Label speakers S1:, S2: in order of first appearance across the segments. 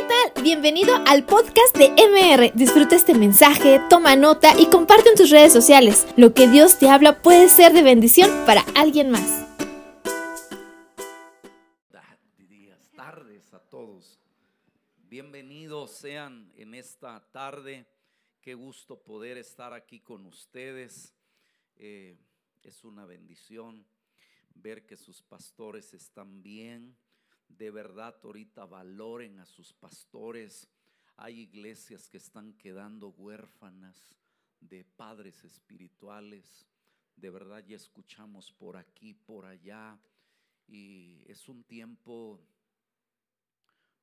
S1: ¿qué tal? Bienvenido al podcast de MR. Disfruta este mensaje, toma nota y comparte en tus redes sociales. Lo que Dios te habla puede ser de bendición para alguien más.
S2: días, tardes a todos. Bienvenidos sean en esta tarde. Qué gusto poder estar aquí con ustedes. Eh, es una bendición ver que sus pastores están bien de verdad ahorita valoren a sus pastores. Hay iglesias que están quedando huérfanas de padres espirituales. De verdad ya escuchamos por aquí, por allá. Y es un tiempo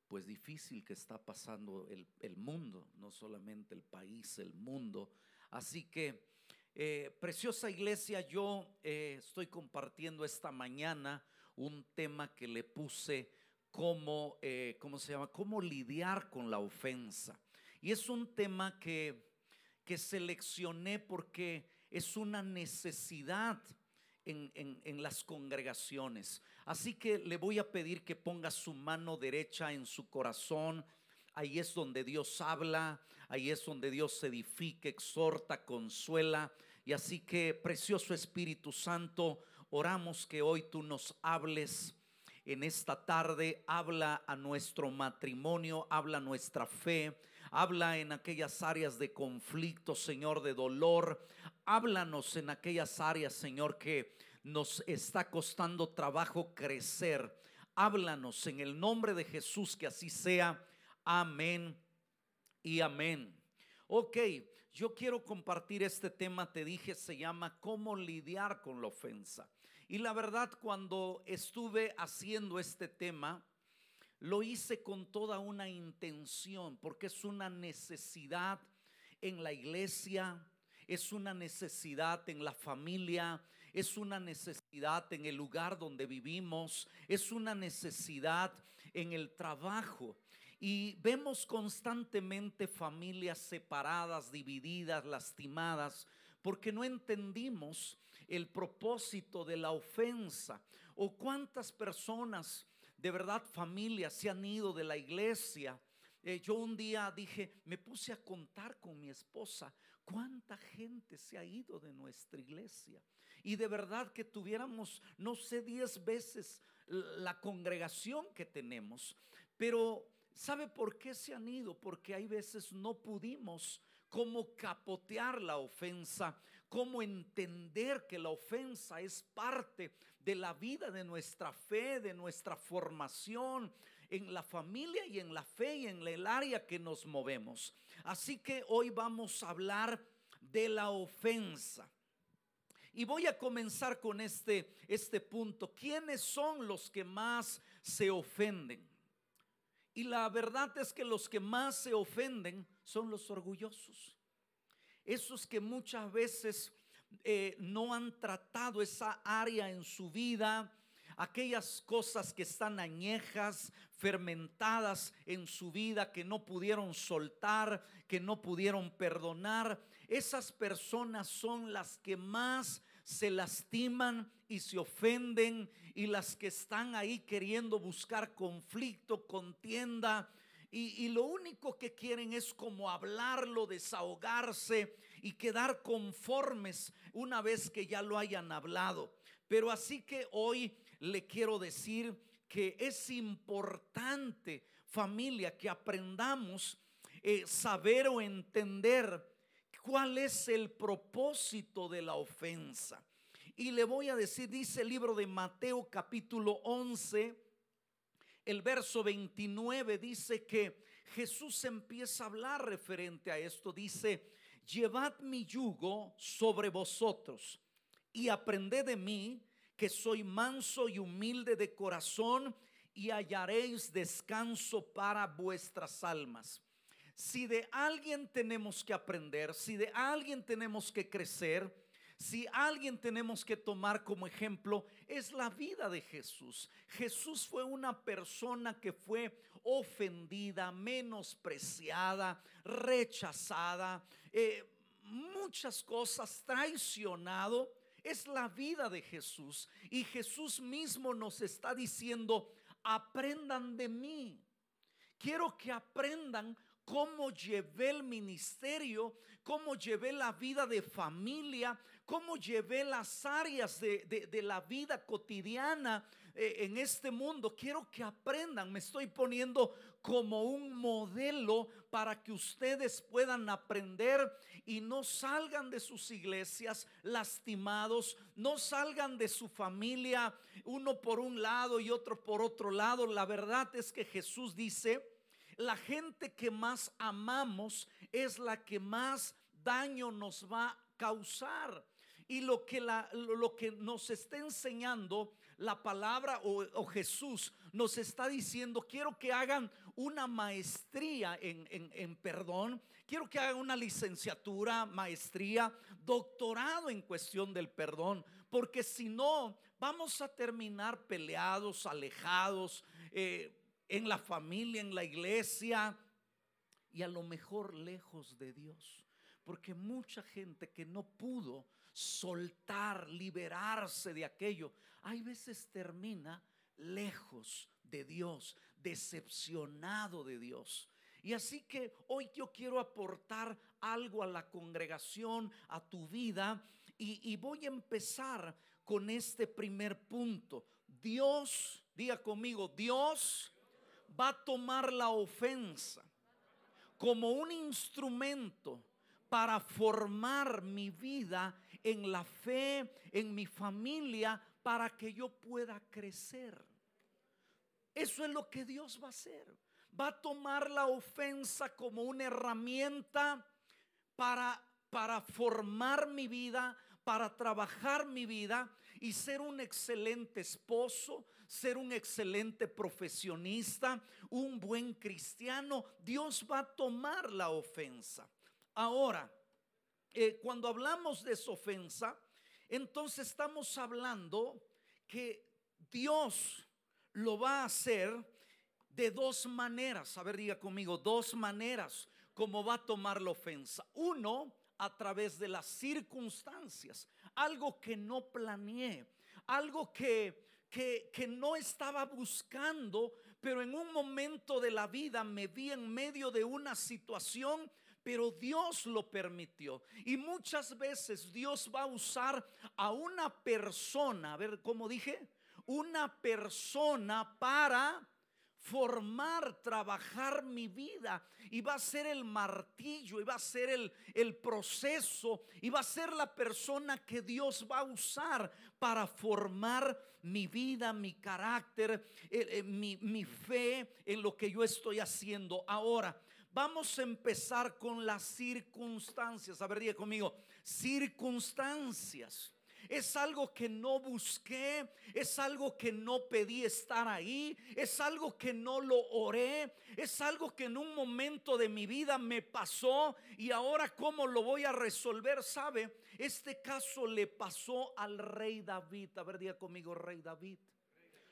S2: pues difícil que está pasando el, mundo, no solamente el país, el mundo. Así que, eh, preciosa iglesia, yo eh, estoy compartiendo esta mañana un tema que le puse cómo, eh, ¿cómo se llama? Cómo lidiar con la ofensa. Y es un tema que, que seleccioné porque es una necesidad en, en, las congregaciones. Así que le voy a pedir que ponga su mano derecha en su corazón. Ahí es donde Dios habla, ahí es donde Dios edifica, exhorta, consuela. Y así que, precioso Espíritu Santo, oramos que hoy tú nos hables en esta tarde, habla a nuestro matrimonio, habla a nuestra fe, habla en aquellas áreas de conflicto, Señor, de dolor. Háblanos en aquellas áreas, Señor, que nos está costando trabajo crecer. Háblanos en el nombre de Jesús, que así sea. Amén y amén. Ok, yo quiero compartir este tema, te dije, se llama cómo lidiar con la ofensa. Y la verdad, cuando estuve haciendo este tema, lo hice con toda una intención, porque es una necesidad en la iglesia, es una necesidad en la familia, es una necesidad en el lugar donde vivimos, es una necesidad en el trabajo. Y vemos constantemente familias separadas, divididas, lastimadas, porque no entendimos el propósito de la ofensa. O cuántas personas, de verdad familias, se han ido de la iglesia. Eh, yo un día dije, me puse a contar con mi esposa cuánta gente se ha ido de nuestra iglesia. Y de verdad que tuviéramos, no sé, diez veces la congregación que tenemos. Pero ¿sabe por qué se han ido? Porque hay veces no pudimos como capotear la ofensa cómo entender que la ofensa es parte de la vida, de nuestra fe, de nuestra formación en la familia y en la fe y en el área que nos movemos. Así que hoy vamos a hablar de la ofensa. Y voy a comenzar con este, este punto. ¿Quiénes son los que más se ofenden? Y la verdad es que los que más se ofenden son los orgullosos esos que muchas veces eh, no han tratado esa área en su vida, aquellas cosas que están añejas, fermentadas en su vida, que no pudieron soltar, que no pudieron perdonar, esas personas son las que más se lastiman y se ofenden y las que están ahí queriendo buscar conflicto, contienda y, lo único que quieren es como hablarlo, desahogarse y quedar conformes una vez que ya lo hayan hablado. Pero así que hoy le quiero decir que es importante, familia, que aprendamos eh, saber o entender cuál es el propósito de la ofensa. Y le voy a decir, dice el libro de Mateo capítulo 11, el verso 29 dice que Jesús empieza a hablar referente a esto. Dice, llevad mi yugo sobre vosotros y aprended de mí que soy manso y humilde de corazón y hallaréis descanso para vuestras almas. Si de alguien tenemos que aprender, si de alguien tenemos que crecer, si alguien tenemos que tomar como ejemplo, es la vida de Jesús. Jesús fue una persona que fue ofendida, menospreciada, rechazada, eh, muchas cosas, traicionado. Es la vida de Jesús. Y Jesús mismo nos está diciendo, aprendan de mí Quiero que aprendan cómo llevé el ministerio, cómo llevé la vida de familia, cómo llevé las áreas de, la vida cotidiana eh, en este mundo. Quiero que aprendan, me estoy poniendo como un modelo para que ustedes puedan aprender y no salgan de sus iglesias lastimados, no salgan de su familia uno por un lado y otro por otro lado. La verdad es que Jesús dice, la gente que más amamos es la que más daño nos va a causar. Y lo que, lo que nos está enseñando la palabra o, Jesús nos está diciendo, quiero que hagan una maestría en, en perdón, quiero que hagan una licenciatura, maestría, doctorado en cuestión del perdón, porque si no, vamos a terminar peleados, alejados, eh, en la familia, en la iglesia y a lo mejor lejos de Dios. Porque mucha gente que no pudo soltar, liberarse de aquello, hay veces termina lejos de Dios, decepcionado de Dios. Y así que hoy yo quiero aportar algo a la congregación, a tu vida, y, y voy a empezar con este primer punto. Dios, diga conmigo, Dios va a tomar la ofensa como un instrumento para formar mi vida en la fe, en mi familia, para que yo pueda crecer. Eso es lo que Dios va a hacer. Va a tomar la ofensa como una herramienta para, para formar mi vida, para trabajar mi vida y ser un excelente esposo, ser un excelente profesionista, un buen cristiano. Dios va a tomar la ofensa. Ahora, eh, cuando hablamos de esa ofensa, entonces estamos hablando que Dios lo va a hacer de dos maneras. A ver, diga conmigo, dos maneras como va a tomar la ofensa. Uno, a través de las circunstancias, algo que no planeé, algo que, que, que, no estaba buscando, pero en un momento de la vida me vi en medio de una situación, pero Dios lo permitió. Y muchas veces Dios va a usar a una persona, a ver, ¿cómo dije? Una persona para formar, trabajar mi vida. Y va a ser el martillo, y va a ser el, el proceso, y va a ser la persona que Dios va a usar para formar mi vida, mi carácter, eh, eh, mi, mi fe en lo que yo estoy haciendo. Ahora, vamos a empezar con las circunstancias. A ver, diga conmigo, circunstancias. Es algo que no busqué, es algo que no pedí estar ahí, es algo que no lo oré, es algo que en un momento de mi vida me pasó y ahora cómo lo voy a resolver, ¿sabe? Este caso le pasó al rey David. A ver, diga conmigo, rey David.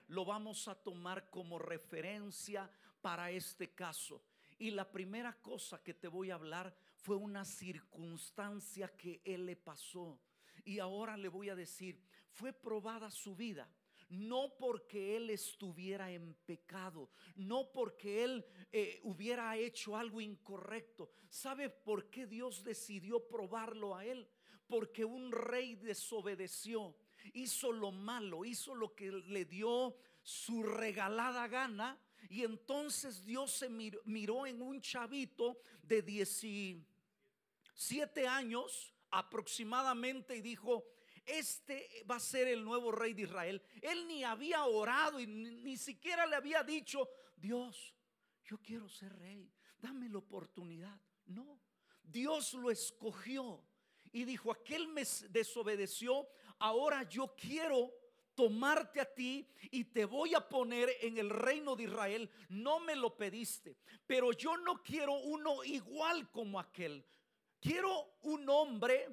S2: Lo vamos a tomar como referencia para este caso. Y la primera cosa que te voy a hablar fue una circunstancia que él le pasó. Y ahora le voy a decir, fue probada su vida. No porque él estuviera en pecado, no porque él eh, hubiera hecho algo incorrecto. ¿Sabe por qué Dios decidió probarlo a él? Porque un rey desobedeció, hizo lo malo, hizo lo que le dio su regalada gana. Y entonces Dios se miró, en un chavito de 17 años aproximadamente y dijo, este va a ser el nuevo rey de Israel. Él ni había orado y ni, siquiera le había dicho, Dios, yo quiero ser rey, dame la oportunidad. No, Dios lo escogió y dijo, aquel me desobedeció, ahora yo quiero tomarte a ti y te voy a poner en el reino de Israel. No me lo pediste, pero yo no quiero uno igual como aquel. Quiero un hombre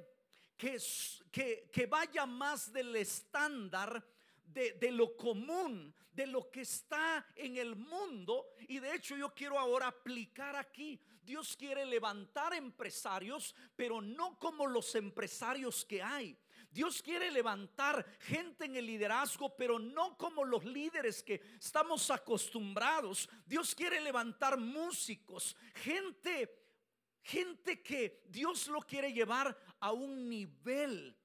S2: que, que, vaya más del estándar de, lo común, de lo que está en el mundo. Y de hecho yo quiero ahora aplicar aquí. Dios quiere levantar empresarios, pero no como los empresarios que hay. Dios quiere levantar gente en el liderazgo, pero no como los líderes que estamos acostumbrados. Dios quiere levantar músicos, gente gente que Dios lo quiere llevar a un nivel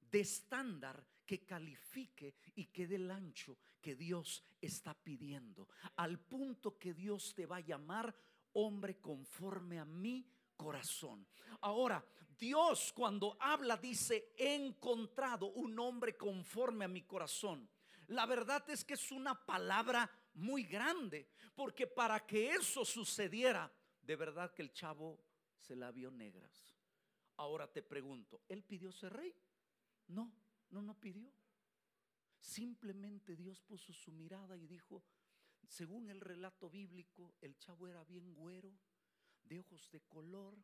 S2: de estándar que califique y que dé el ancho que Dios está pidiendo, al punto que Dios te va a llamar hombre conforme a mi corazón. Ahora, Dios cuando habla dice, he encontrado un hombre conforme a mi corazón. La verdad es que es una palabra muy grande, porque para que eso sucediera, de verdad que el chavo se la vio negras. Ahora te pregunto, ¿él pidió ser rey? No, no, no pidió. Simplemente Dios puso su mirada y dijo, según el relato bíblico, el chavo era bien güero, de ojos de color.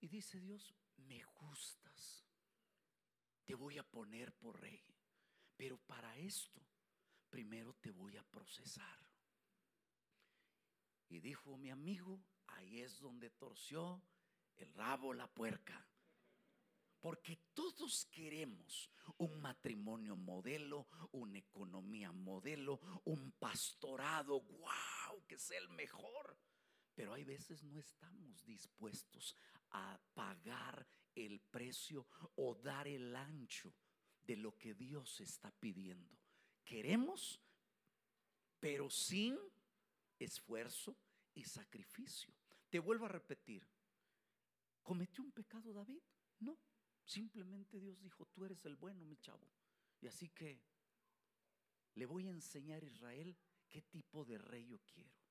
S2: Y dice Dios, me gustas, te voy a poner por rey. Pero para esto, primero te voy a procesar. Y dijo mi amigo, ahí es donde torció el rabo la puerca. Porque todos queremos un matrimonio modelo, una economía modelo, un pastorado, wow, que sea el mejor. Pero hay veces no estamos dispuestos a pagar el precio o dar el ancho de lo que Dios está pidiendo. Queremos, pero sin esfuerzo y sacrificio. Te vuelvo a repetir, ¿cometió un pecado David? No, simplemente Dios dijo, tú eres el bueno, mi chavo. Y así que le voy a enseñar a Israel qué tipo de rey yo quiero.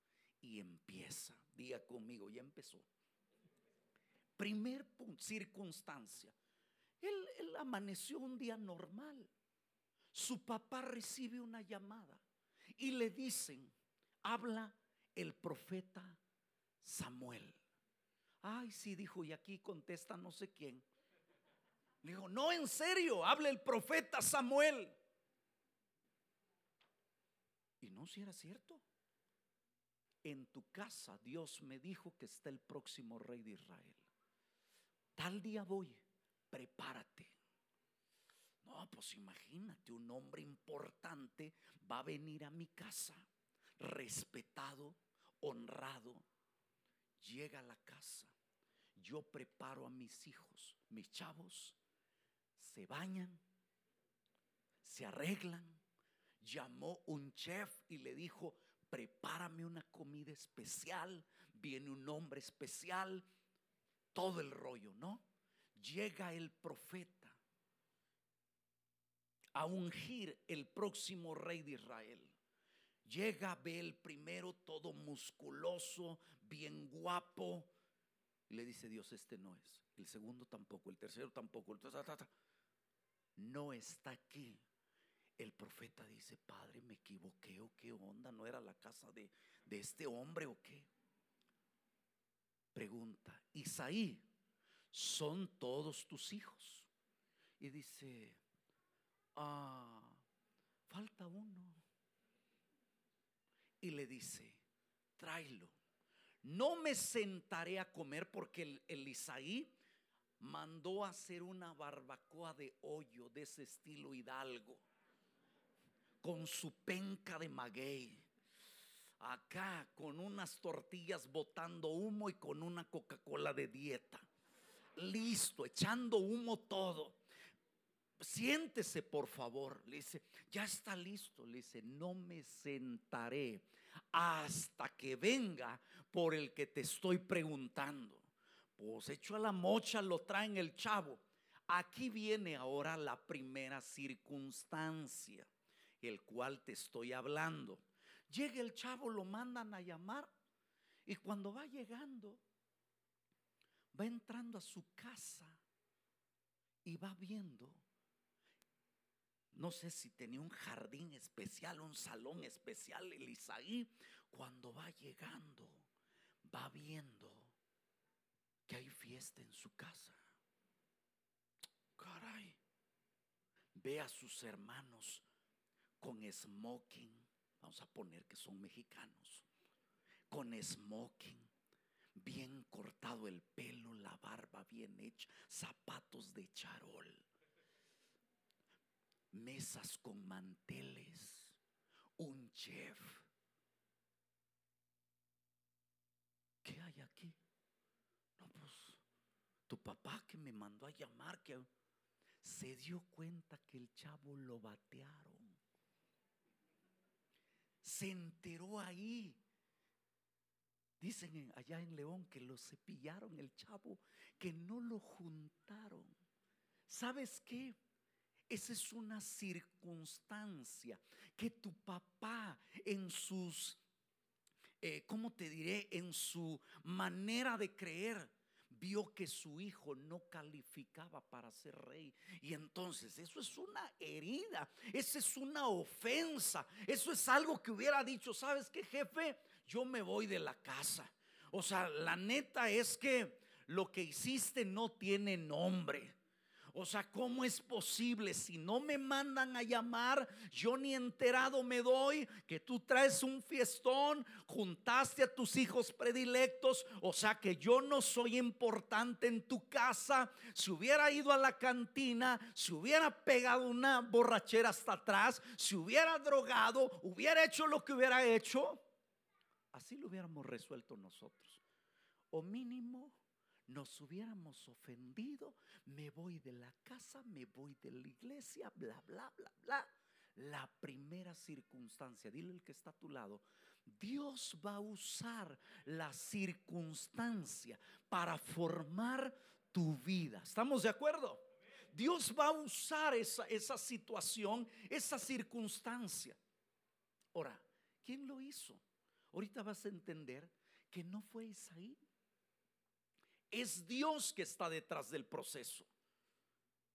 S2: Y empieza, diga conmigo, ya empezó. Primer punto, circunstancia. Él, amaneció un día normal. Su papá recibe una llamada y le dicen, habla el profeta Samuel. Ay, sí, dijo, y aquí contesta no sé quién. Le dijo, no, en serio, habla el profeta Samuel. Y no, si era cierto. En tu casa Dios me dijo que está el próximo rey de Israel. Tal día voy, prepárate. No, pues imagínate, un hombre importante va a venir a mi casa, respetado, honrado, llega a la casa, yo preparo a mis hijos, mis chavos, se bañan, se arreglan, llamó un chef y le dijo, prepárame una comida especial, viene un hombre especial, todo el rollo, ¿no? Llega el profeta a ungir el próximo rey de Israel. Llega, ve el primero todo musculoso, bien guapo. Y le dice Dios, este no es. El segundo tampoco, el tercero tampoco. No está aquí. El profeta dice, Padre, me equivoqué o qué onda, no era la casa de, de este hombre o qué. Pregunta, Isaí, ¿son todos tus hijos? Y dice, ah, falta uno y le dice, tráelo. No me sentaré a comer porque el, Isaí mandó hacer una barbacoa de hoyo de ese estilo hidalgo, con su penca de maguey, acá con unas tortillas botando humo y con una Coca-Cola de dieta. Listo, echando humo todo siéntese por favor. Le dice, ya está listo. Le dice, no me sentaré hasta que venga por el que te estoy preguntando. Pues hecho a la mocha lo traen el chavo. Aquí viene ahora la primera circunstancia, el cual te estoy hablando. Llega el chavo, lo mandan a llamar y cuando va llegando, va entrando a su casa y va viendo no sé si tenía un jardín especial, un salón especial, el Isaí, cuando va llegando, va viendo que hay fiesta en su casa. Caray, ve a sus hermanos con smoking, vamos a poner que son mexicanos, con smoking, bien cortado el pelo, la barba bien hecha, zapatos de charol, mesas con manteles, un chef. ¿Qué hay aquí? No, pues tu papá que me mandó a llamar, que se dio cuenta que el chavo lo batearon. Se enteró ahí. Dicen allá en León que lo cepillaron el chavo, que no lo juntaron. ¿Sabes qué? Esa es una circunstancia que tu papá en sus, eh, ¿cómo te diré? En su manera de creer vio que su hijo no calificaba para ser rey. Y entonces eso es una herida, esa es una ofensa, eso es algo que hubiera dicho, ¿sabes qué, jefe? Yo me voy de la casa. O sea, la neta es que lo que hiciste no tiene nombre. O sea, ¿cómo es posible si no me mandan a llamar? Yo ni enterado me doy que tú traes un fiestón, juntaste a tus hijos predilectos, o sea que yo no soy importante en tu casa. Si hubiera ido a la cantina, si hubiera pegado una borrachera hasta atrás, si hubiera drogado, hubiera hecho lo que hubiera hecho, así lo hubiéramos resuelto nosotros. O mínimo nos hubiéramos ofendido, me voy de la casa, me voy de la iglesia, bla, bla, bla, bla. La primera circunstancia, dile el que está a tu lado, Dios va a usar la circunstancia para formar tu vida. ¿Estamos de acuerdo? Dios va a usar esa, esa situación, esa circunstancia. Ahora, ¿quién lo hizo? Ahorita vas a entender que no fue Isaí. Es Dios que está detrás del proceso.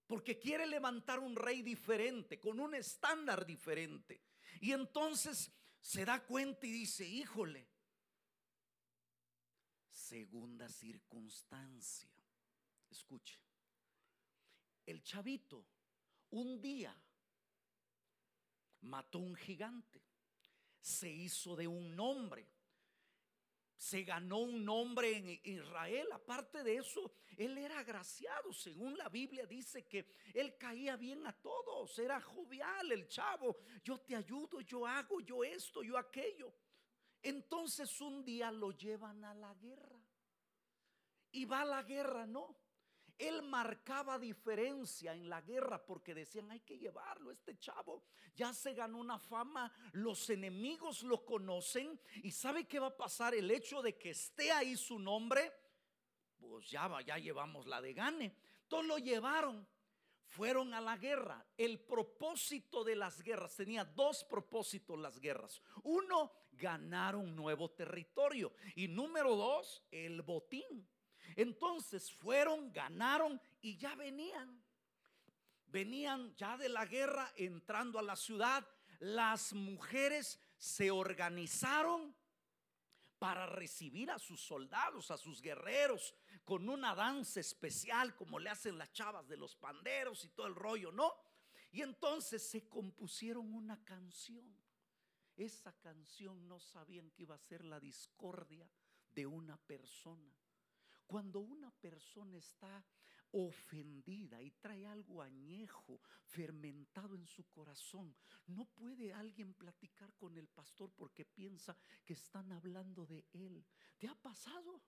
S2: Porque quiere levantar un rey diferente, con un estándar diferente. Y entonces se da cuenta y dice, híjole, segunda circunstancia. Escuche, el chavito un día mató un gigante, se hizo de un nombre, se ganó un nombre en Israel. Aparte de eso, él era agraciado. Según la Biblia dice que él caía bien a todos. Era jovial el chavo. Yo te ayudo, yo hago, yo esto, yo aquello. Entonces un día lo llevan a la guerra. Y va a la guerra, ¿no? Él marcaba diferencia en la guerra porque decían, hay que llevarlo, este chavo ya se ganó una fama, los enemigos lo conocen y sabe qué va a pasar el hecho de que esté ahí su nombre, pues ya va, ya llevamos la de gane. Entonces lo llevaron, fueron a la guerra. El propósito de las guerras, tenía dos propósitos las guerras. Uno, ganar un nuevo territorio y número dos, el botín. Entonces fueron, ganaron y ya venían. Venían ya de la guerra entrando a la ciudad. Las mujeres se organizaron para recibir a sus soldados, a sus guerreros, con una danza especial como le hacen las chavas de los panderos y todo el rollo, ¿no? Y entonces se compusieron una canción. Esa canción no sabían que iba a ser la discordia de una persona. Cuando una persona está ofendida y trae algo añejo, fermentado en su corazón, no puede alguien platicar con el pastor porque piensa que están hablando de él. ¿Te ha pasado?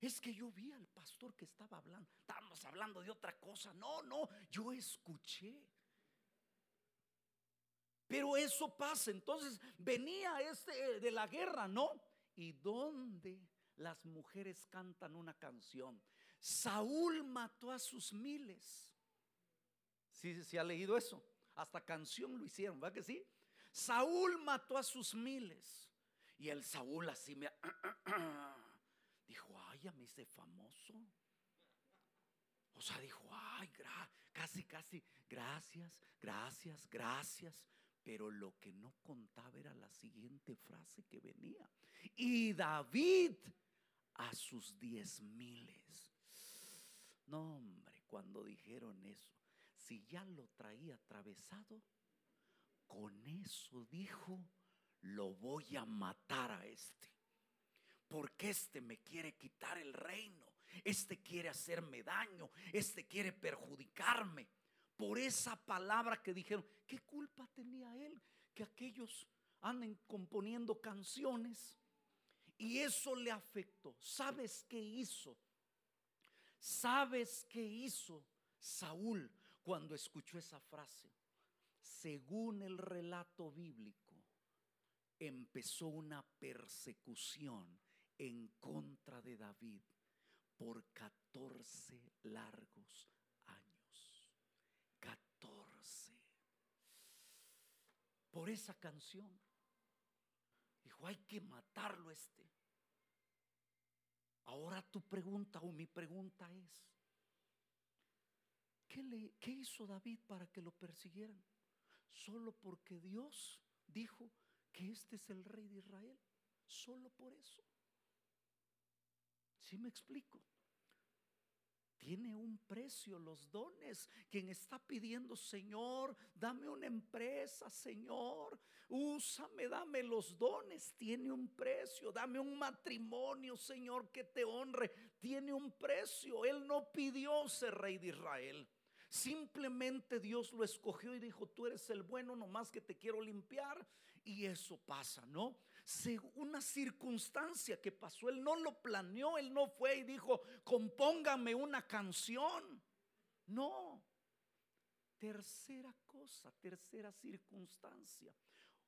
S2: Es que yo vi al pastor que estaba hablando, estábamos hablando de otra cosa. No, no, yo escuché. Pero eso pasa. Entonces venía este de la guerra, ¿no? ¿Y dónde las mujeres cantan una canción. Saúl mató a sus miles. ¿Sí, ¿Sí ha leído eso? Hasta canción lo hicieron, ¿verdad que sí? Saúl mató a sus miles. Y el Saúl así me dijo, ay, ya me hice famoso. O sea, dijo, ay, casi, casi, gracias, gracias, gracias. Pero lo que no contaba era la siguiente frase que venía. Y David a sus diez miles. No, hombre, cuando dijeron eso, si ya lo traía atravesado, con eso dijo, lo voy a matar a este. porque este me quiere quitar el reino, este quiere hacerme daño, este quiere perjudicarme. Por esa palabra que dijeron, ¿qué culpa tenía él que aquellos anden componiendo canciones? Y eso le afectó. ¿Sabes qué hizo? ¿Sabes qué hizo Saúl cuando escuchó esa frase? Según el relato bíblico, empezó una persecución en contra de David por 14 largos años. 14. Por esa canción. Dijo, hay que matarlo este. Ahora tu pregunta o mi pregunta es, ¿qué, le, ¿qué hizo David para que lo persiguieran? Solo porque Dios dijo que este es el rey de Israel. Solo por eso. ¿Sí me explico? Tiene un precio los dones. Quien está pidiendo, Señor, dame una empresa, Señor, úsame, dame los dones. Tiene un precio. Dame un matrimonio, Señor, que te honre. Tiene un precio. Él no pidió ser rey de Israel. Simplemente Dios lo escogió y dijo, tú eres el bueno, nomás que te quiero limpiar. Y eso pasa, ¿no? Una circunstancia que pasó. Él no lo planeó, él no fue y dijo, compóngame una canción. No. Tercera cosa, tercera circunstancia.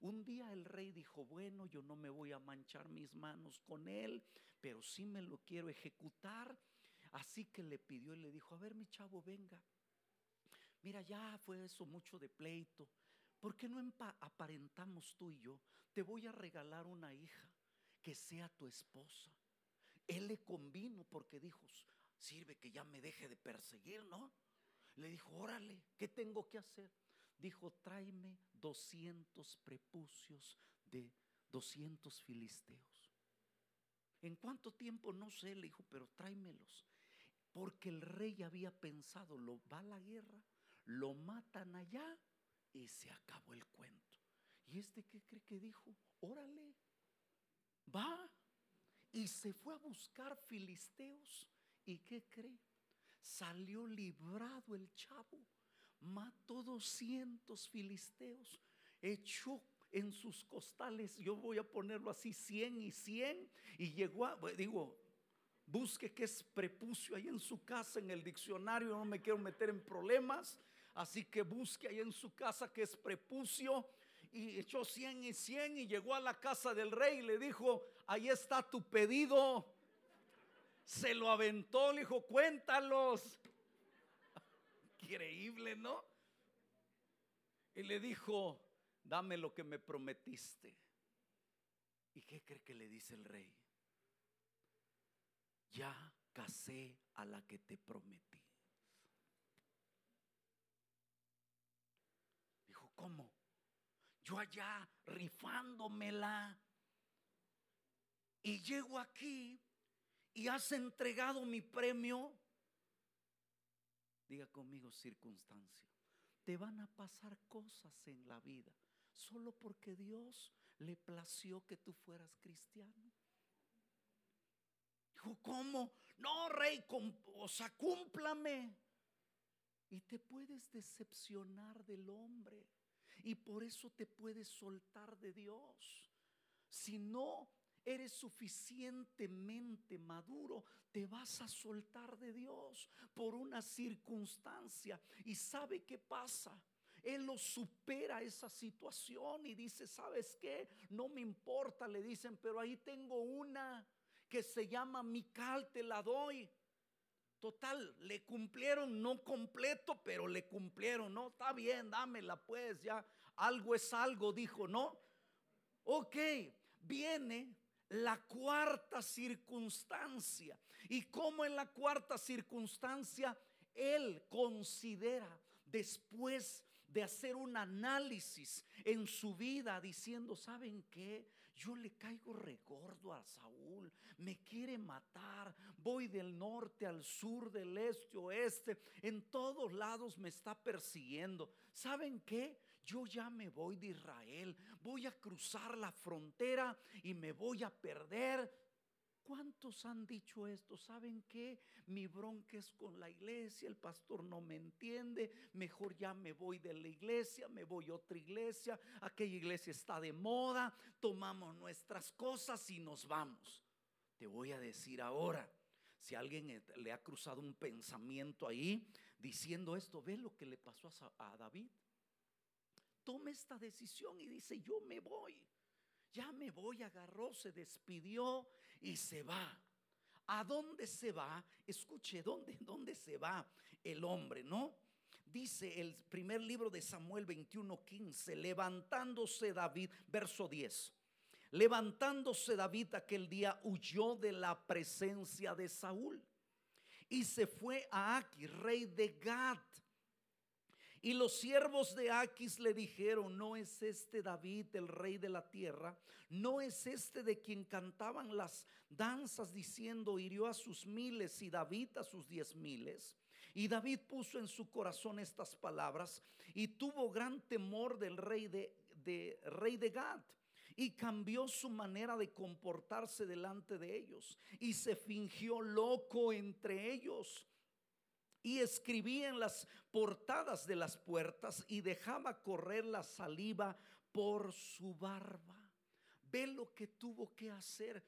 S2: Un día el rey dijo, bueno, yo no me voy a manchar mis manos con él, pero sí me lo quiero ejecutar. Así que le pidió y le dijo, a ver mi chavo, venga. Mira, ya fue eso mucho de pleito. ¿Por qué no aparentamos tú y yo? Te voy a regalar una hija que sea tu esposa. Él le convino porque dijo, sirve que ya me deje de perseguir, ¿no? Le dijo, órale, ¿qué tengo que hacer? Dijo, tráeme 200 prepucios de 200 filisteos. ¿En cuánto tiempo? No sé, le dijo, pero tráemelos. Porque el rey había pensado, lo va a la guerra, lo matan allá y se acabó el cuento. ¿Y este qué cree que dijo? Órale, va. Y se fue a buscar filisteos. ¿Y qué cree? Salió librado el chavo. Mató 200 filisteos. Echó en sus costales, yo voy a ponerlo así, 100 y 100. Y llegó a, digo, busque qué es prepucio ahí en su casa, en el diccionario, no me quiero meter en problemas. Así que busque ahí en su casa que es prepucio. Y echó cien y cien y llegó a la casa del rey y le dijo, ahí está tu pedido. Se lo aventó, le dijo, cuéntalos. Increíble, ¿no? Y le dijo, dame lo que me prometiste. ¿Y qué cree que le dice el rey? Ya casé a la que te prometí. ¿Cómo? Yo allá rifándomela. Y llego aquí y has entregado mi premio. Diga conmigo circunstancia. Te van a pasar cosas en la vida solo porque Dios le plació que tú fueras cristiano. Dijo, ¿cómo? No, rey, o sea, cúmplame. Y te puedes decepcionar del hombre. Y por eso te puedes soltar de Dios. Si no eres suficientemente maduro, te vas a soltar de Dios por una circunstancia. ¿Y sabe qué pasa? Él lo supera esa situación y dice, ¿sabes qué? No me importa, le dicen, pero ahí tengo una que se llama Mical, te la doy. Total, le cumplieron, no completo, pero le cumplieron, ¿no? Está bien, dámela pues, ya algo es algo, dijo, ¿no? Ok, viene la cuarta circunstancia. Y como en la cuarta circunstancia, él considera después de hacer un análisis en su vida diciendo, ¿saben qué? Yo le caigo regordo a Saúl, me quiere matar, voy del norte al sur, del este, oeste, en todos lados me está persiguiendo. ¿Saben qué? Yo ya me voy de Israel, voy a cruzar la frontera y me voy a perder. ¿Cuántos han dicho esto? ¿Saben qué? Mi bronca es con la iglesia, el pastor no me entiende, mejor ya me voy de la iglesia, me voy a otra iglesia, aquella iglesia está de moda, tomamos nuestras cosas y nos vamos. Te voy a decir ahora, si alguien le ha cruzado un pensamiento ahí diciendo esto, ve lo que le pasó a, David. Toma esta decisión y dice, yo me voy ya me voy, agarró, se despidió y se va. ¿A dónde se va? Escuche, ¿dónde, dónde se va el hombre, no? Dice el primer libro de Samuel 21:15, levantándose David, verso 10. Levantándose David aquel día huyó de la presencia de Saúl y se fue a Aki, rey de Gad y los siervos de Aquis le dijeron, ¿no es este David el rey de la tierra? ¿No es este de quien cantaban las danzas diciendo, hirió a sus miles y David a sus diez miles? Y David puso en su corazón estas palabras y tuvo gran temor del rey de, rey de Gad y cambió su manera de comportarse delante de ellos y se fingió loco entre ellos y escribía en las portadas de las puertas y dejaba correr la saliva por su barba. Ve lo que tuvo que hacer.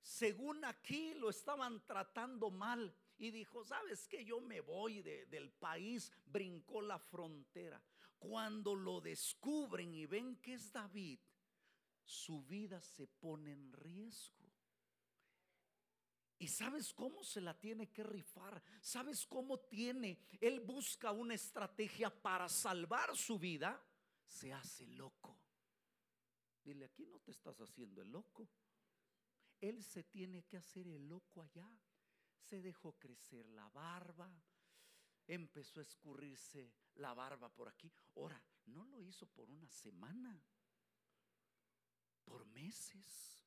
S2: Según aquí lo estaban tratando mal y dijo, ¿sabes que Yo me voy del país, brincó la frontera. Cuando lo descubren y ven que es David, su vida se pone en riesgo. ¿Y sabes cómo se la tiene que rifar? ¿Sabes cómo tiene? Él busca una estrategia para salvar su vida. Se hace loco. Dile, aquí no te estás haciendo el loco. Él se tiene que hacer el loco allá. Se dejó crecer la barba. Empezó a escurrirse la barba por aquí. Ahora, no lo hizo por una semana. Por meses.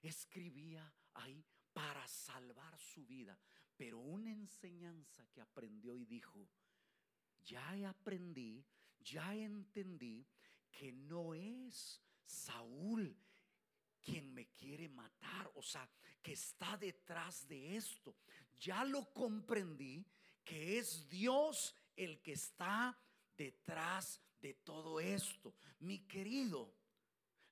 S2: Escribía ahí para salvar su vida. Pero una enseñanza que aprendió y dijo, ya aprendí, ya entendí que no es Saúl quien me quiere matar, o sea, que está detrás de esto. Ya lo comprendí que es Dios el que está detrás de todo esto. Mi querido,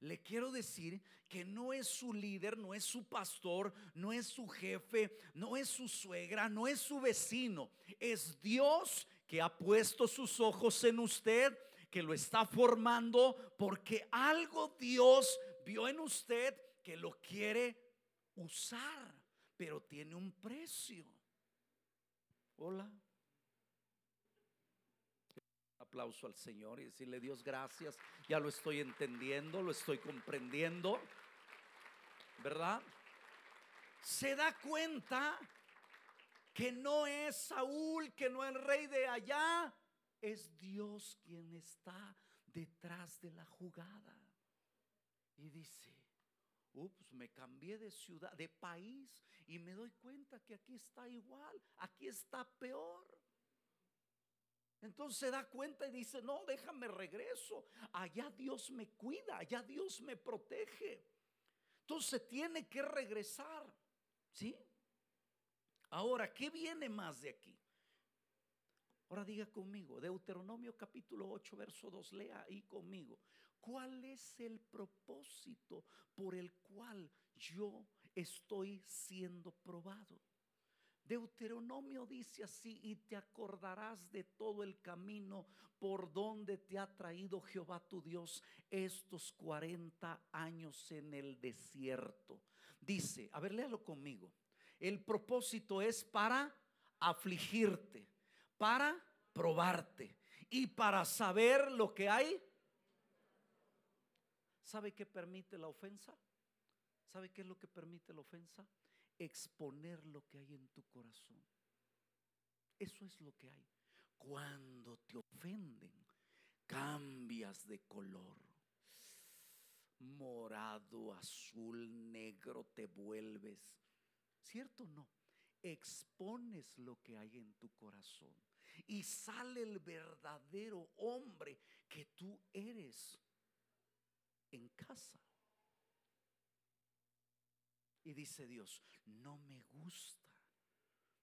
S2: le quiero decir que no es su líder, no es su pastor, no es su jefe, no es su suegra, no es su vecino. Es Dios que ha puesto sus ojos en usted, que lo está formando porque algo Dios vio en usted que lo quiere usar, pero tiene un precio. Hola aplauso al Señor y decirle Dios gracias, ya lo estoy entendiendo, lo estoy comprendiendo, ¿verdad? Se da cuenta que no es Saúl, que no es el rey de allá, es Dios quien está detrás de la jugada. Y dice, ups, me cambié de ciudad, de país y me doy cuenta que aquí está igual, aquí está peor. Entonces se da cuenta y dice, no, déjame regreso. Allá Dios me cuida, allá Dios me protege. Entonces tiene que regresar. ¿Sí? Ahora, ¿qué viene más de aquí? Ahora diga conmigo, Deuteronomio capítulo 8, verso 2, lea ahí conmigo. ¿Cuál es el propósito por el cual yo estoy siendo probado? Deuteronomio dice así, y te acordarás de todo el camino por donde te ha traído Jehová tu Dios estos 40 años en el desierto. Dice, a ver, léalo conmigo. El propósito es para afligirte, para probarte y para saber lo que hay. ¿Sabe qué permite la ofensa? ¿Sabe qué es lo que permite la ofensa? Exponer lo que hay en tu corazón. Eso es lo que hay. Cuando te ofenden, cambias de color. Morado, azul, negro te vuelves. ¿Cierto o no? Expones lo que hay en tu corazón y sale el verdadero hombre que tú eres en casa. Y dice Dios, no me gusta.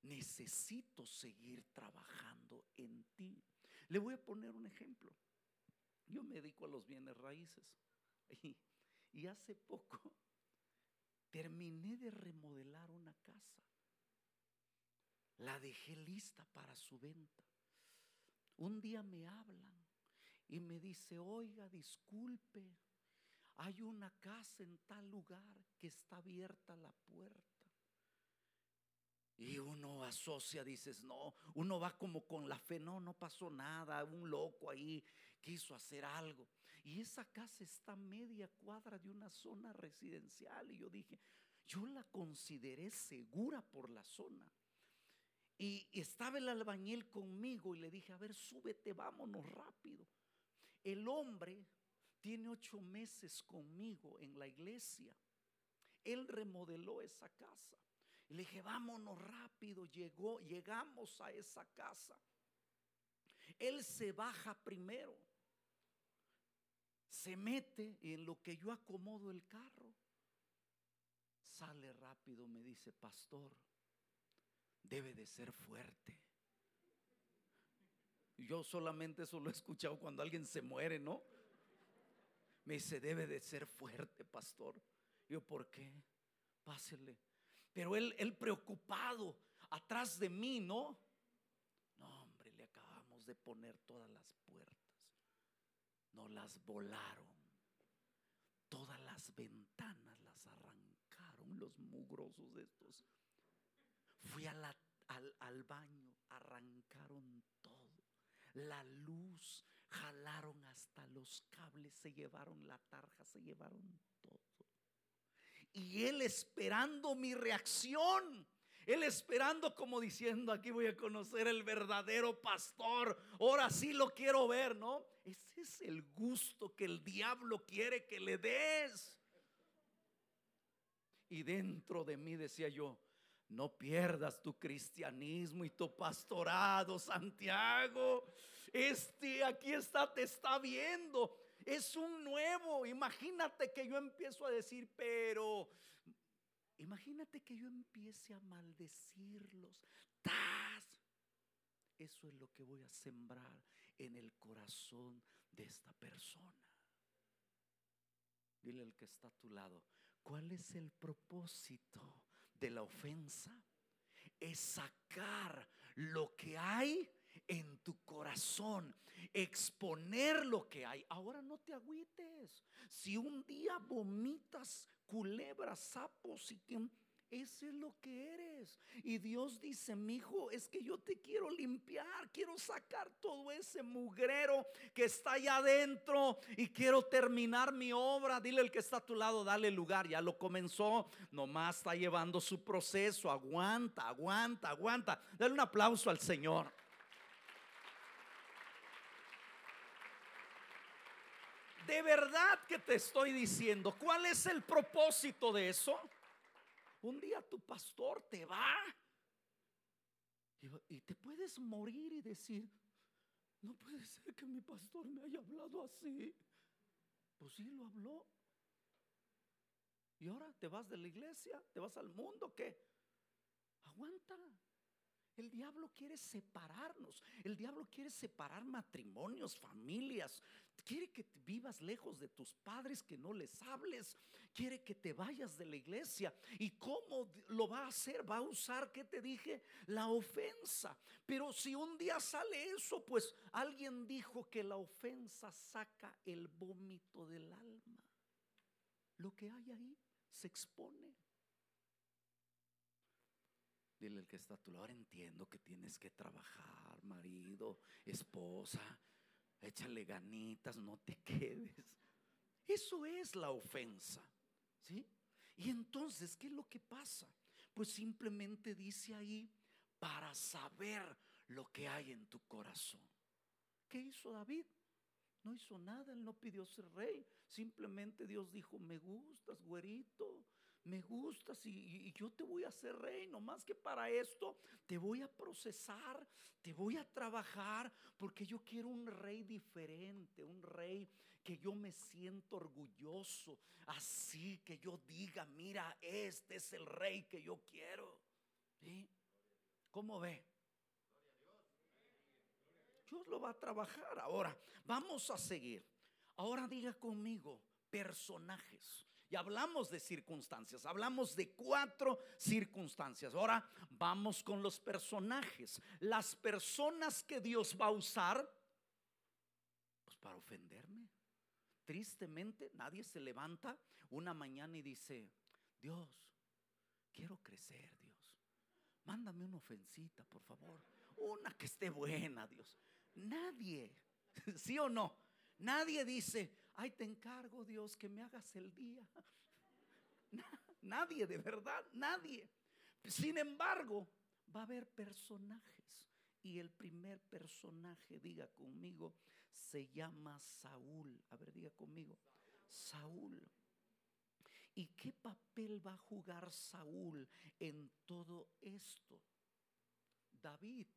S2: Necesito seguir trabajando en ti. Le voy a poner un ejemplo. Yo me dedico a los bienes raíces. Y, y hace poco terminé de remodelar una casa. La dejé lista para su venta. Un día me hablan y me dice, oiga, disculpe, hay una casa en tal lugar que está abierta la puerta. Y uno asocia, dices, no, uno va como con la fe, no, no pasó nada, un loco ahí quiso hacer algo. Y esa casa está media cuadra de una zona residencial. Y yo dije, yo la consideré segura por la zona. Y estaba el albañil conmigo y le dije, a ver, súbete, vámonos rápido. El hombre tiene ocho meses conmigo en la iglesia. Él remodeló esa casa. Le dije, vámonos rápido. Llegó, llegamos a esa casa. Él se baja primero. Se mete en lo que yo acomodo el carro. Sale rápido, me dice, pastor, debe de ser fuerte. Yo solamente eso lo he escuchado cuando alguien se muere, ¿no? Me dice, debe de ser fuerte, pastor. Yo, ¿por qué? Pásele. Pero él, él preocupado, atrás de mí, ¿no? No, hombre, le acabamos de poner todas las puertas. No las volaron. Todas las ventanas las arrancaron los mugrosos estos. Fui al, al baño, arrancaron todo. La luz, jalaron hasta los cables, se llevaron la tarja, se llevaron todo. Y él esperando mi reacción. Él esperando como diciendo, aquí voy a conocer el verdadero pastor. Ahora sí lo quiero ver, ¿no? Ese es el gusto que el diablo quiere que le des. Y dentro de mí decía yo, no pierdas tu cristianismo y tu pastorado, Santiago. Este aquí está, te está viendo. Es un nuevo. Imagínate que yo empiezo a decir, pero imagínate que yo empiece a maldecirlos. ¡Tas! Eso es lo que voy a sembrar en el corazón de esta persona. Dile al que está a tu lado, ¿cuál es el propósito de la ofensa? Es sacar lo que hay en tu corazón, exponer lo que hay. Ahora no te agüites. Si un día vomitas culebras, sapos y que ese es lo que eres. Y Dios dice, mi hijo, es que yo te quiero limpiar, quiero sacar todo ese mugrero que está allá adentro y quiero terminar mi obra. Dile el que está a tu lado, dale lugar, ya lo comenzó, nomás está llevando su proceso. Aguanta, aguanta, aguanta. Dale un aplauso al Señor. De verdad que te estoy diciendo, ¿cuál es el propósito de eso? Un día tu pastor te va y te puedes morir y decir, no puede ser que mi pastor me haya hablado así. Pues sí, lo habló. Y ahora te vas de la iglesia, te vas al mundo, ¿qué? Aguanta. El diablo quiere separarnos. El diablo quiere separar matrimonios, familias. Quiere que vivas lejos de tus padres, que no les hables. Quiere que te vayas de la iglesia. ¿Y cómo lo va a hacer? Va a usar, ¿qué te dije? La ofensa. Pero si un día sale eso, pues alguien dijo que la ofensa saca el vómito del alma. Lo que hay ahí se expone. Dile el que está a tu lado, ahora entiendo que tienes que trabajar, marido, esposa, échale ganitas, no te quedes. Eso es la ofensa, ¿sí? Y entonces, ¿qué es lo que pasa? Pues simplemente dice ahí, para saber lo que hay en tu corazón. ¿Qué hizo David? No hizo nada, él no pidió ser rey. Simplemente Dios dijo, me gustas, güerito, me gustas y, yo te voy a hacer rey, no más que para esto te voy a procesar, te voy a trabajar, porque yo quiero un rey diferente, un rey que yo me siento orgulloso, así que yo diga, mira, este es el rey que yo quiero. ¿Cómo ve? Dios lo va a trabajar. Ahora, vamos a seguir. Ahora diga conmigo, personajes. Y hablamos de circunstancias, hablamos de cuatro circunstancias. Ahora vamos con los personajes. Las personas que Dios va a usar, pues para ofenderme. Tristemente, nadie se levanta una mañana y dice, Dios, quiero crecer, Dios. Mándame una ofensita, por favor. Una que esté buena, Dios. Nadie, ¿sí o no? Nadie dice, ay, te encargo Dios que me hagas el día. Nadie, de verdad, nadie. Sin embargo, va a haber personajes. Y el primer personaje, diga conmigo, se llama Saúl. A ver, diga conmigo, Saúl. ¿Y qué papel va a jugar Saúl en todo esto? David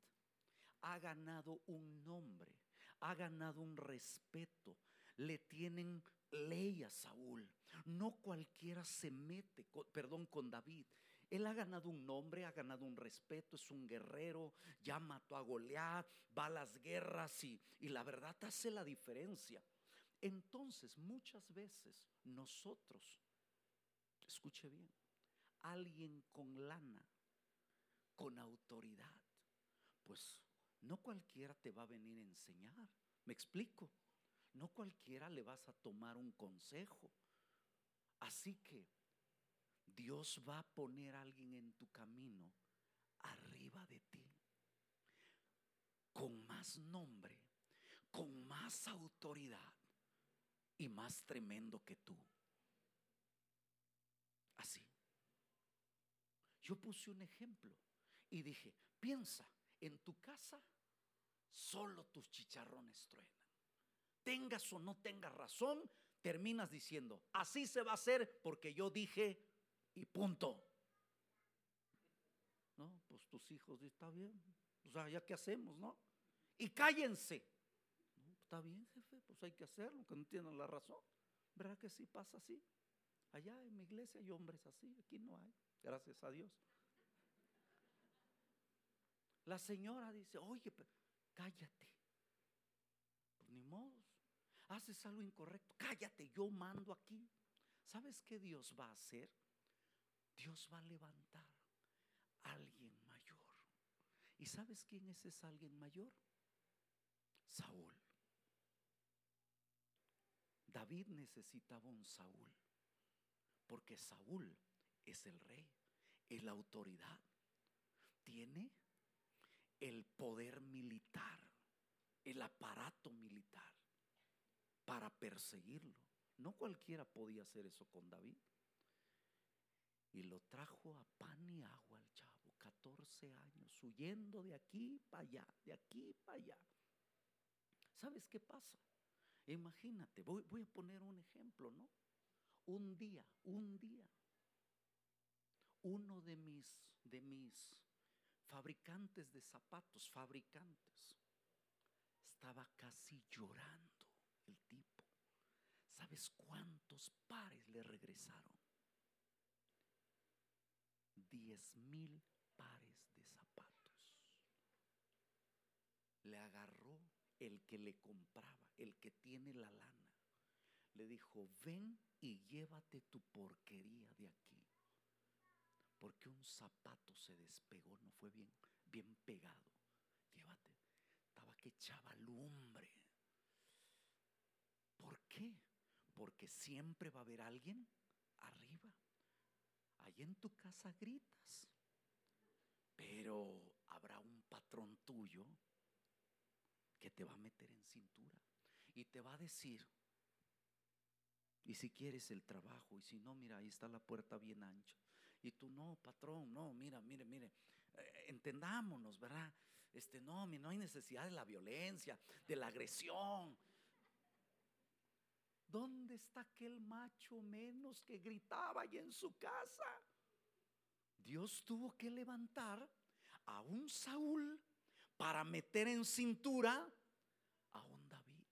S2: ha ganado un nombre, ha ganado un respeto, le tienen ley a Saúl. No cualquiera se mete, perdón, con David. Él ha ganado un nombre, ha ganado un respeto, es un guerrero, ya mató a Goliat, va a las guerras y, y la verdad hace la diferencia. Entonces, muchas veces nosotros, escuche bien, alguien con lana, con autoridad, pues no cualquiera te va a venir a enseñar. ¿Me explico? No cualquiera le vas a tomar un consejo. Así que Dios va a poner a alguien en tu camino arriba de ti, con más nombre, con más autoridad y más tremendo que tú. Así. Yo puse un ejemplo y dije, piensa, en tu casa solo tus chicharrones truenan. Tengas o no tengas razón, terminas diciendo, así se va a hacer porque yo dije y punto. No, pues tus hijos está bien, o sea, ya qué hacemos, ¿no? Y cállense. está bien, jefe, pues hay que hacerlo, que no tienen la razón. ¿Verdad que sí pasa así? Allá en mi iglesia hay hombres así, aquí no hay, gracias a Dios. La señora dice, oye, cállate. Pues ni modo. Haces algo incorrecto. Cállate, yo mando aquí. ¿Sabes qué Dios va a hacer? Dios va a levantar a alguien mayor. ¿Y sabes quién es ese alguien mayor? Saúl. David necesitaba un Saúl, porque Saúl es el rey, es la autoridad. Tiene el poder militar, el aparato militar para perseguirlo. No cualquiera podía hacer eso con David. Y lo trajo a pan y agua al chavo, 14 años, huyendo de aquí para allá, de aquí para allá. ¿Sabes qué pasa? Imagínate, voy, voy a poner un ejemplo, ¿no? Un día, un día, uno de mis, de mis fabricantes de zapatos, fabricantes. Estaba casi llorando el tipo. ¿Sabes cuántos pares le regresaron? Diez mil pares de zapatos. Le agarró el que le compraba, el que tiene la lana. Le dijo, ven y llévate tu porquería de aquí porque un zapato se despegó, no fue bien, bien pegado. Llévate, estaba que echaba lumbre. ¿Por qué? Porque siempre va a haber alguien arriba. Ahí en tu casa gritas, pero habrá un patrón tuyo que te va a meter en cintura y te va a decir, y si quieres el trabajo, y si no, mira, ahí está la puerta bien ancha. Y tú, no, patrón, no, mira, mire, mire, eh, entendámonos, ¿verdad? Este, no, no hay necesidad de la violencia, de la agresión. ¿Dónde está aquel macho menos que gritaba allí en su casa? Dios tuvo que levantar a un Saúl para meter en cintura a un David.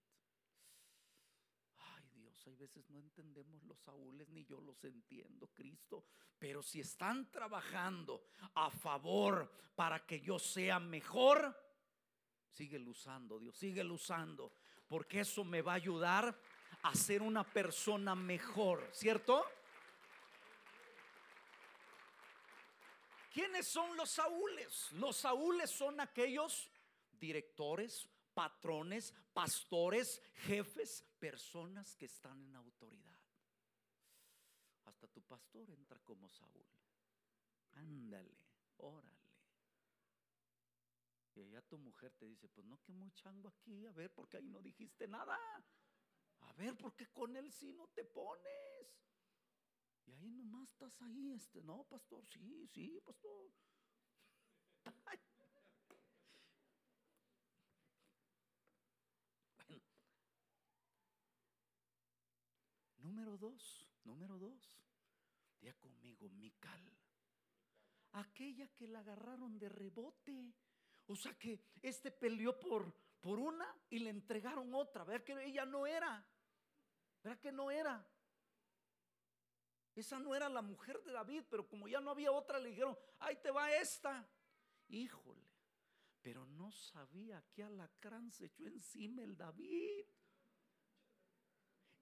S2: Ay Dios, hay veces no entendemos los Saúles ni yo los entiendo, Cristo. Pero si están trabajando a favor para que yo sea mejor, sigue usando, Dios, sigue usando. Porque eso me va a ayudar a ser una persona mejor, ¿cierto? ¿Quiénes son los Saúles? Los Saúles son aquellos directores, patrones, pastores, jefes, personas que están en autoridad. Hasta tu pastor entra como Saúl. Ándale, órale. Y allá tu mujer te dice, pues no que muy chango aquí, a ver, porque ahí no dijiste nada. A ver, ¿por qué con él sí no te pones? Y ahí nomás estás ahí, este, no, pastor, sí, sí, pastor. Bueno. Número dos, número dos. Día conmigo, Mical. Aquella que la agarraron de rebote. O sea que este peleó por, por una y le entregaron otra. Ver que ella no era. Ver que no era. Esa no era la mujer de David, pero como ya no había otra, le dijeron, ahí te va esta. Híjole, pero no sabía que alacrán se echó encima el David.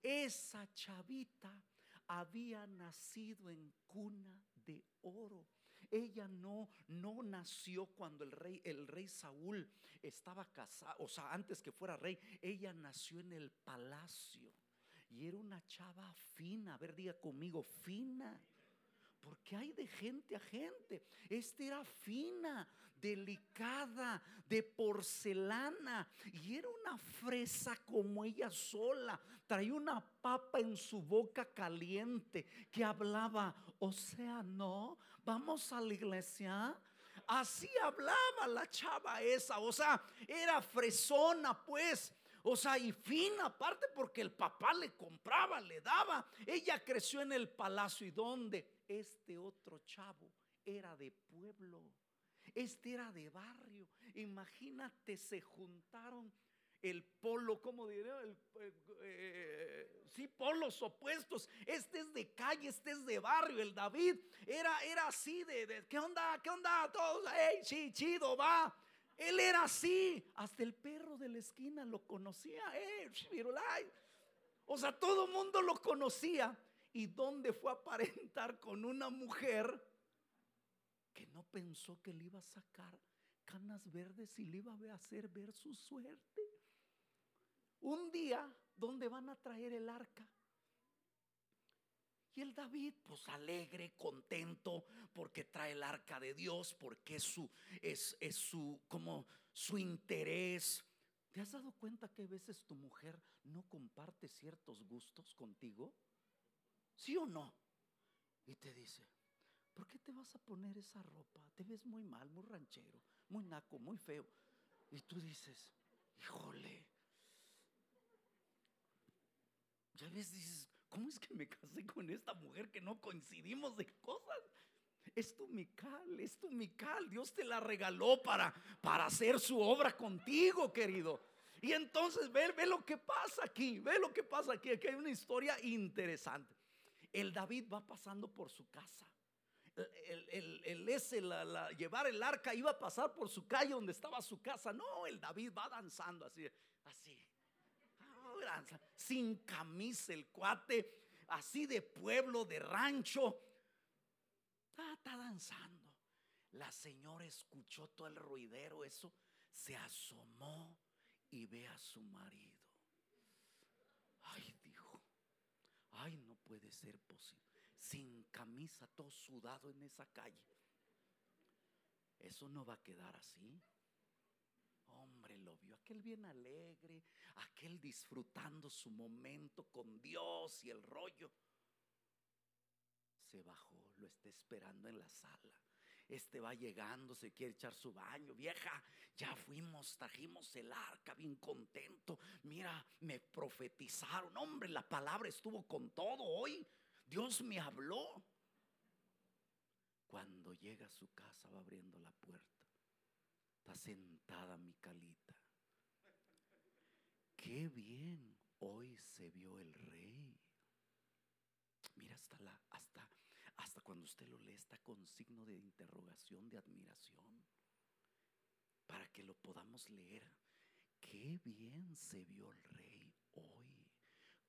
S2: Esa chavita había nacido en cuna de oro. Ella no, no nació cuando el rey, el rey Saúl estaba casado, o sea, antes que fuera rey, ella nació en el palacio. Y era una chava fina, a ver, diga conmigo, fina. Porque hay de gente a gente. Esta era fina, delicada, de porcelana. Y era una fresa como ella sola. Traía una papa en su boca caliente que hablaba, o sea, no, vamos a la iglesia. Así hablaba la chava esa, o sea, era fresona pues. O sea, y fina aparte porque el papá le compraba, le daba. Ella creció en el palacio y donde este otro chavo era de pueblo. Este era de barrio. Imagínate, se juntaron el polo, ¿cómo diría? El, eh, sí, polos opuestos. Este es de calle, este es de barrio. El David era, era así de, ¿qué onda? ¿Qué onda? Todos, hey, chido, va. Él era así. Hasta el perro de la esquina lo conocía. Eh, o sea, todo el mundo lo conocía. ¿Y dónde fue a aparentar con una mujer que no pensó que le iba a sacar canas verdes y le iba a hacer ver su suerte? Un día, ¿dónde van a traer el arca? El David, pues alegre, contento, porque trae el arca de Dios, porque es su, es, es su, como su interés. ¿Te has dado cuenta que a veces tu mujer no comparte ciertos gustos contigo? ¿Sí o no? Y te dice, ¿por qué te vas a poner esa ropa? Te ves muy mal, muy ranchero, muy naco, muy feo. Y tú dices, híjole. Ya ves, dices, ¿cómo es que me casé con esta mujer que no coincidimos de cosas? Es tu mical, es tu mical. Dios te la regaló para, para hacer su obra contigo, querido. Y entonces ve, ve lo que pasa aquí, ve lo que pasa aquí. Aquí hay una historia interesante. El David va pasando por su casa. El, el, ese, la, llevar el arca iba a pasar por su calle donde estaba su casa. No, el David va danzando así, así sin camisa el cuate, así de pueblo, de rancho. está danzando. La señora escuchó todo el ruidero, eso, se asomó y ve a su marido. Ay, dijo, ay, no puede ser posible. Sin camisa, todo sudado en esa calle. Eso no va a quedar así hombre lo vio, aquel bien alegre, aquel disfrutando su momento con Dios y el rollo. Se bajó, lo está esperando en la sala. este va llegando, se quiere echar su baño. Vieja, ya fuimos, trajimos el arca bien contento. Mira, me profetizaron. Hombre, la palabra estuvo con todo hoy. Dios me habló. Cuando llega a su casa va abriendo la puerta. Está sentada mi calita. Qué bien hoy se vio el rey. Mira hasta la hasta hasta cuando usted lo lee está con signo de interrogación, de admiración. Para que lo podamos leer. Qué bien se vio el rey hoy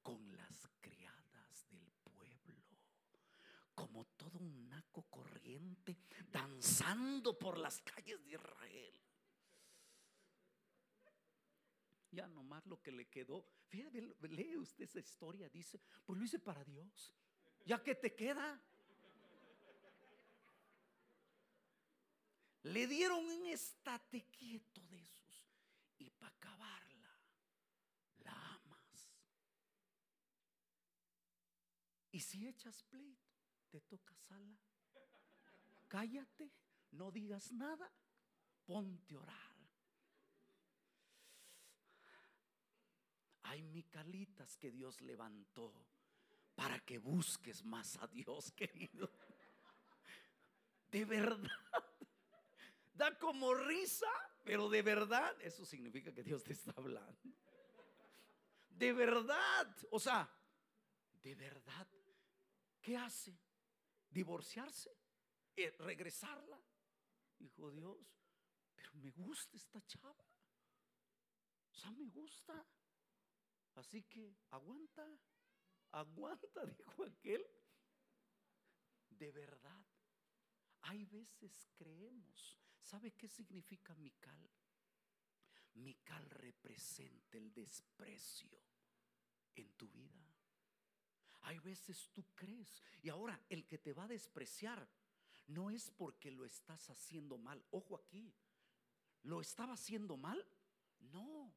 S2: con las criadas del pueblo. Como todo un naco corriente danzando por las calles de Israel. Ya nomás lo que le quedó. Fíjate, lee usted esa historia, dice, pues lo hice para Dios. Ya que te queda. Le dieron un estate quieto de esos. Y para acabarla, la amas. Y si echas pleito, te toca sala. Cállate, no digas nada, ponte a orar. Hay micalitas que Dios levantó para que busques más a Dios, querido. De verdad. Da como risa, pero de verdad eso significa que Dios te está hablando. De verdad. O sea, de verdad. ¿Qué hace? Divorciarse. Eh, regresarla. Dijo Dios, pero me gusta esta chava. O sea, me gusta. Así que aguanta, aguanta, dijo aquel. De verdad, hay veces creemos. ¿Sabe qué significa Mical? Mical representa el desprecio en tu vida. Hay veces tú crees. Y ahora el que te va a despreciar no es porque lo estás haciendo mal. Ojo aquí. ¿Lo estaba haciendo mal? No.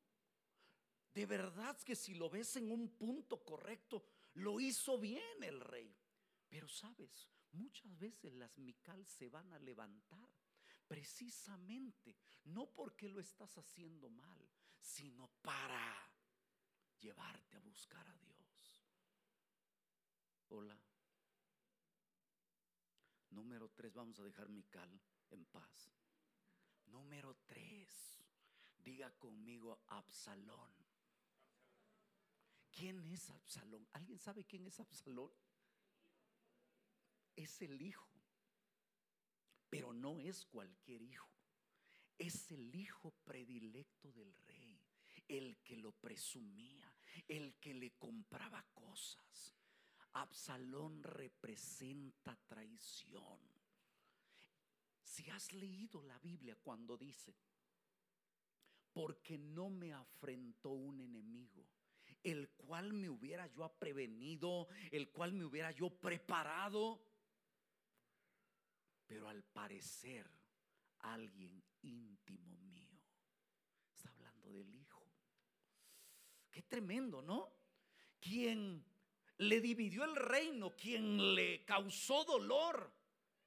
S2: De verdad que si lo ves en un punto correcto, lo hizo bien el rey. Pero sabes, muchas veces las Mical se van a levantar precisamente no porque lo estás haciendo mal, sino para llevarte a buscar a Dios. Hola. Número tres, vamos a dejar Mical en paz. Número tres, diga conmigo Absalón. ¿Quién es Absalón? ¿Alguien sabe quién es Absalón? Es el hijo, pero no es cualquier hijo. Es el hijo predilecto del rey, el que lo presumía, el que le compraba cosas. Absalón representa traición. Si has leído la Biblia cuando dice, porque no me afrentó un enemigo, el cual me hubiera yo prevenido, el cual me hubiera yo preparado. Pero al parecer, alguien íntimo mío está hablando del Hijo. Qué tremendo, ¿no? Quien le dividió el reino, quien le causó dolor,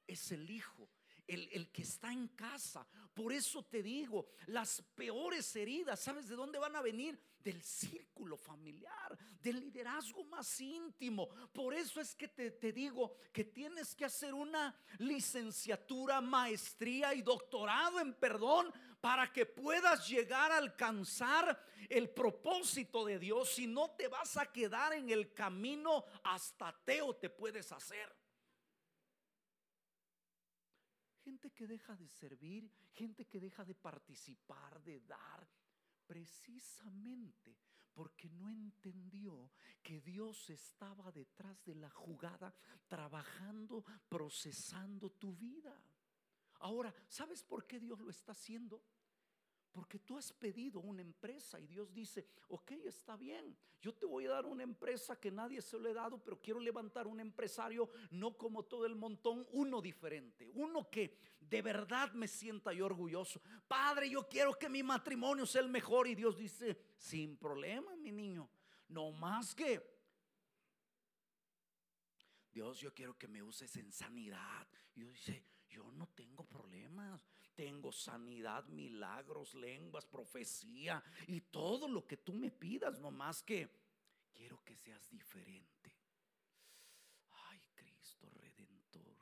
S2: es el Hijo el, que está en casa. Por eso te digo, las peores heridas, ¿sabes de dónde van a venir? Del círculo familiar, del liderazgo más íntimo. Por eso es que te, te digo que tienes que hacer una licenciatura, maestría y doctorado en perdón para que puedas llegar a alcanzar el propósito de Dios. Si no te vas a quedar en el camino, hasta ateo te puedes hacer. Gente que deja de servir, gente que deja de participar, de dar, precisamente porque no entendió que Dios estaba detrás de la jugada, trabajando, procesando tu vida. Ahora, ¿sabes por qué Dios lo está haciendo? Porque tú has pedido una empresa y Dios dice, ok, está bien, yo te voy a dar una empresa que nadie se lo he dado, pero quiero levantar un empresario no como todo el montón, uno diferente, uno que de verdad me sienta yo orgulloso. Padre, yo quiero que mi matrimonio sea el mejor y Dios dice, sin problema, mi niño, no más que... Dios, yo quiero que me uses en sanidad. Y Dios dice, yo no tengo problemas. Tengo sanidad, milagros, lenguas, profecía y todo lo que tú me pidas, no más que quiero que seas diferente. Ay, Cristo Redentor.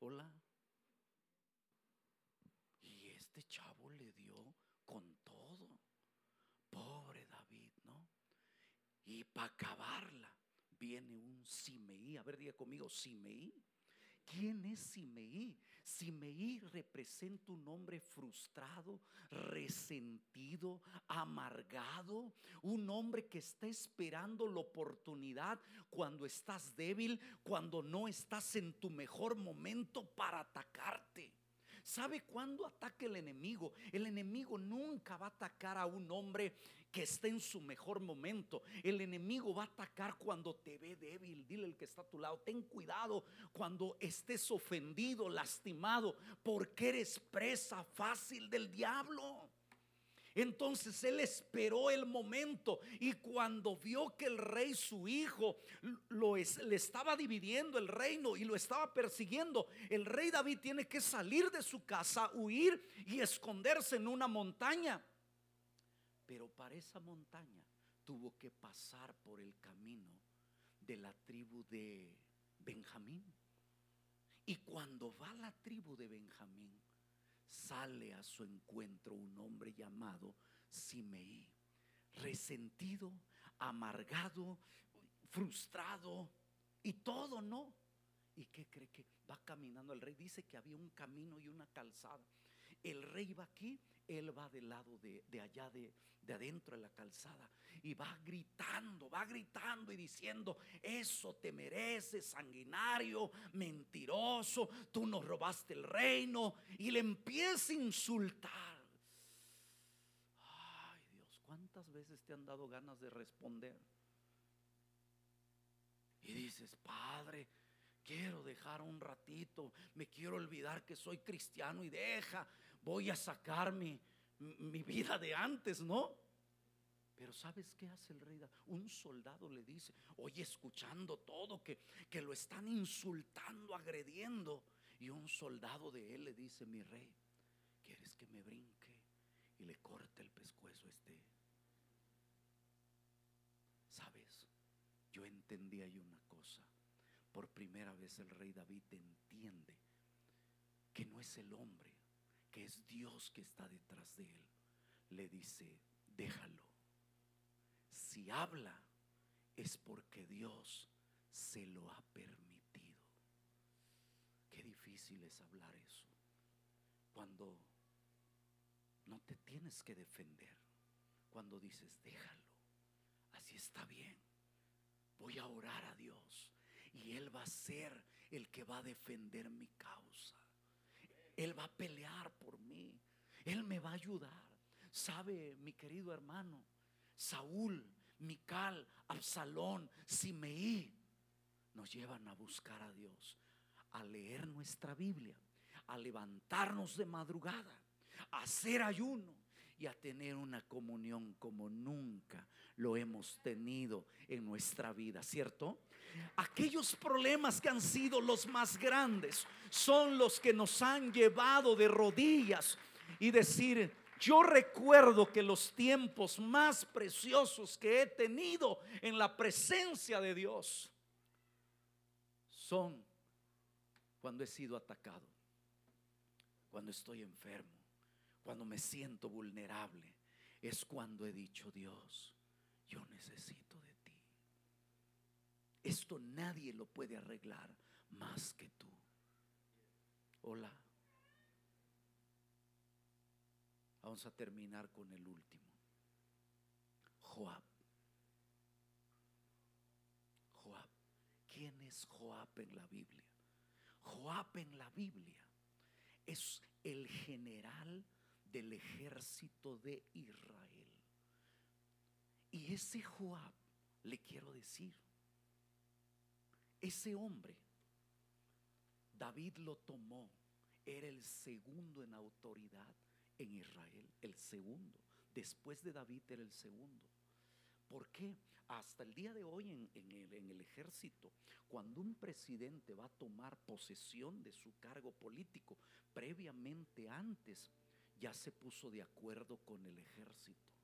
S2: Hola. Y este chavo le dio con todo. Pobre David, ¿no? Y para acabarla viene un Simeí. A ver, diga conmigo, Simeí. ¿Quién es Simeí? Simeí representa un hombre frustrado, resentido, amargado, un hombre que está esperando la oportunidad cuando estás débil, cuando no estás en tu mejor momento para atacarte. ¿Sabe cuándo ataca el enemigo? El enemigo nunca va a atacar a un hombre que esté en su mejor momento. El enemigo va a atacar cuando te ve débil. Dile el que está a tu lado, ten cuidado cuando estés ofendido, lastimado, porque eres presa fácil del diablo. Entonces él esperó el momento y cuando vio que el rey, su hijo, lo le estaba dividiendo el reino y lo estaba persiguiendo, el rey David tiene que salir de su casa, huir y esconderse en una montaña. Pero para esa montaña tuvo que pasar por el camino de la tribu de Benjamín. Y cuando va la tribu de Benjamín, sale a su encuentro un hombre llamado Simeí, resentido, amargado, frustrado y todo, ¿no? ¿Y qué cree que va caminando el rey? Dice que había un camino y una calzada. El rey va aquí, él va del lado de, allá de, de adentro de la calzada y va gritando, va gritando y diciendo, eso te mereces, sanguinario, mentiroso, tú nos robaste el reino y le empieza a insultar. Ay Dios, ¿cuántas veces te han dado ganas de responder? Y dices, Padre, quiero dejar un ratito, me quiero olvidar que soy cristiano y deja, voy a sacar mi, vida de antes, ¿no? Pero ¿sabes qué hace el rey? Un soldado le dice, oye, escuchando todo, que, que lo están insultando, agrediendo. Y un soldado de él le dice, mi rey, ¿quieres que me brinque y le corte el pescuezo a este? ¿Sabes? Yo entendí ahí una cosa. Por primera vez el rey David entiende que no es el hombre, que es Dios que está detrás de él. Le dice, déjalo si habla es porque Dios se lo ha permitido. Qué difícil es hablar eso. Cuando no te tienes que defender. Cuando dices, déjalo. Así está bien. Voy a orar a Dios. Y Él va a ser el que va a defender mi causa. Él va a pelear por mí. Él me va a ayudar. Sabe, mi querido hermano, Saúl, Mical, Absalón, Simeí, nos llevan a buscar a Dios, a leer nuestra Biblia, a levantarnos de madrugada, a hacer ayuno y a tener una comunión como nunca lo hemos tenido en nuestra vida, ¿cierto? Aquellos problemas que han sido los más grandes son los que nos han llevado de rodillas y decir, yo recuerdo que los tiempos más preciosos que he tenido en la presencia de Dios son cuando he sido atacado, cuando estoy enfermo, cuando me siento vulnerable. Es cuando he dicho, Dios, yo necesito de ti. Esto nadie lo puede arreglar más que tú. Hola. Vamos a terminar con el último. Joab. Joab. ¿Quién es Joab en la Biblia? Joab en la Biblia es el general del ejército de Israel. Y ese Joab, le quiero decir, ese hombre, David lo tomó, era el segundo en autoridad en Israel, el segundo. Después de David era el segundo. ¿Por qué? Hasta el día de hoy en, el, en, el, ejército, cuando un presidente va a tomar posesión de su cargo político, previamente antes ya se puso de acuerdo con el ejército.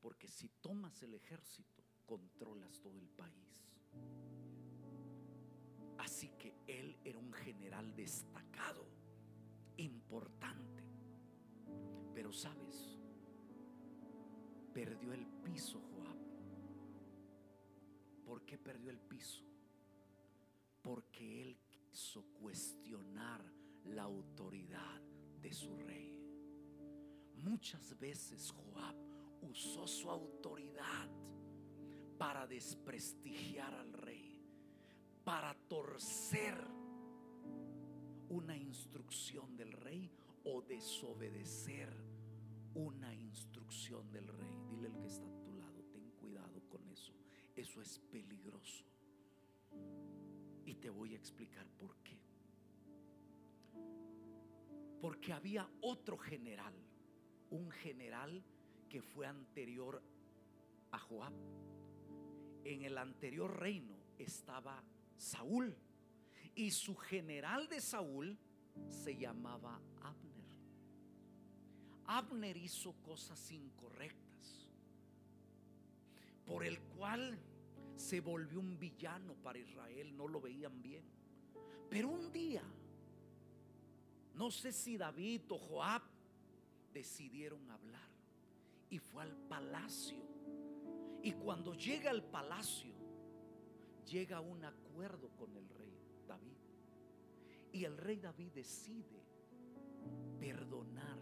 S2: Porque si tomas el ejército, controlas todo el país. Así que él era un general destacado, importante. Pero sabes, perdió el piso Joab. ¿Por qué perdió el piso? Porque él quiso cuestionar la autoridad de su rey. Muchas veces Joab usó su autoridad para desprestigiar al rey, para torcer una instrucción del rey o desobedecer una instrucción del rey. Dile al que está a tu lado, ten cuidado con eso. Eso es peligroso. Y te voy a explicar por qué. Porque había otro general, un general que fue anterior a Joab. En el anterior reino estaba Saúl y su general de Saúl se llamaba Abner. Abner hizo cosas incorrectas, por el cual se volvió un villano para Israel, no lo veían bien. Pero un día, no sé si David o Joab decidieron hablar y fue al palacio. Y cuando llega al palacio, llega un acuerdo con el rey David. Y el rey David decide perdonar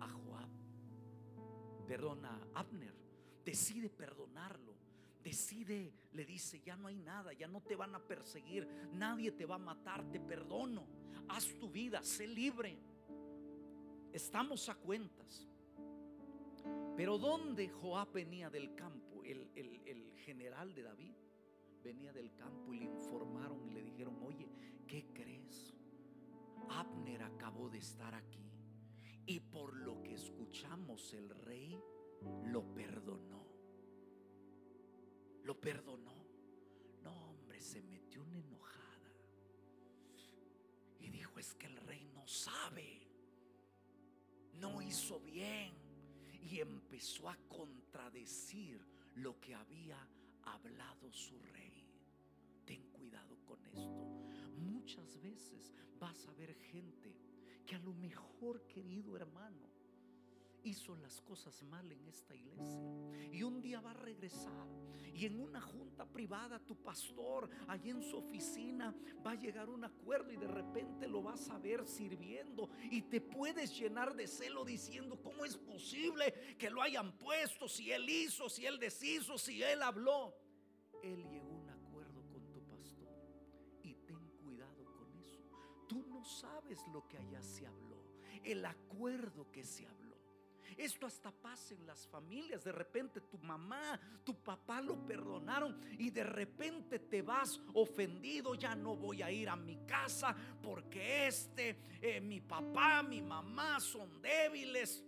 S2: a Joab, perdona a Abner, decide perdonarlo. Decide, le dice, ya no hay nada, ya no te van a perseguir, nadie te va a matar, te perdono, haz tu vida, sé libre. Estamos a cuentas. Pero ¿dónde Joab venía del campo? El, el, general de David venía del campo y le informaron y le dijeron, oye, ¿qué crees? Abner acabó de estar aquí. Y por lo que escuchamos el rey lo perdonó. Lo perdonó. No, hombre, se metió una enojada. Y dijo, es que el rey no sabe. No hizo bien. Y empezó a contradecir lo que había hablado su rey. Ten cuidado con esto. Muchas veces vas a ver gente que a lo mejor, querido hermano, hizo las cosas mal en esta iglesia. Y un día va a regresar. Y en una junta privada, tu pastor, allí en su oficina, va a llegar un acuerdo y de repente lo vas a ver sirviendo. Y te puedes llenar de celo diciendo, ¿cómo es posible que lo hayan puesto? Si él hizo, si él deshizo, si él habló. Él llegó a un acuerdo con tu pastor. Y ten cuidado con eso. Tú no sabes lo que allá se habló. El acuerdo que se habló. Esto hasta pasa en las familias. De repente tu mamá, tu papá lo perdonaron y de repente te vas ofendido. Ya no voy a ir a mi casa porque este, eh, mi papá, mi mamá son débiles.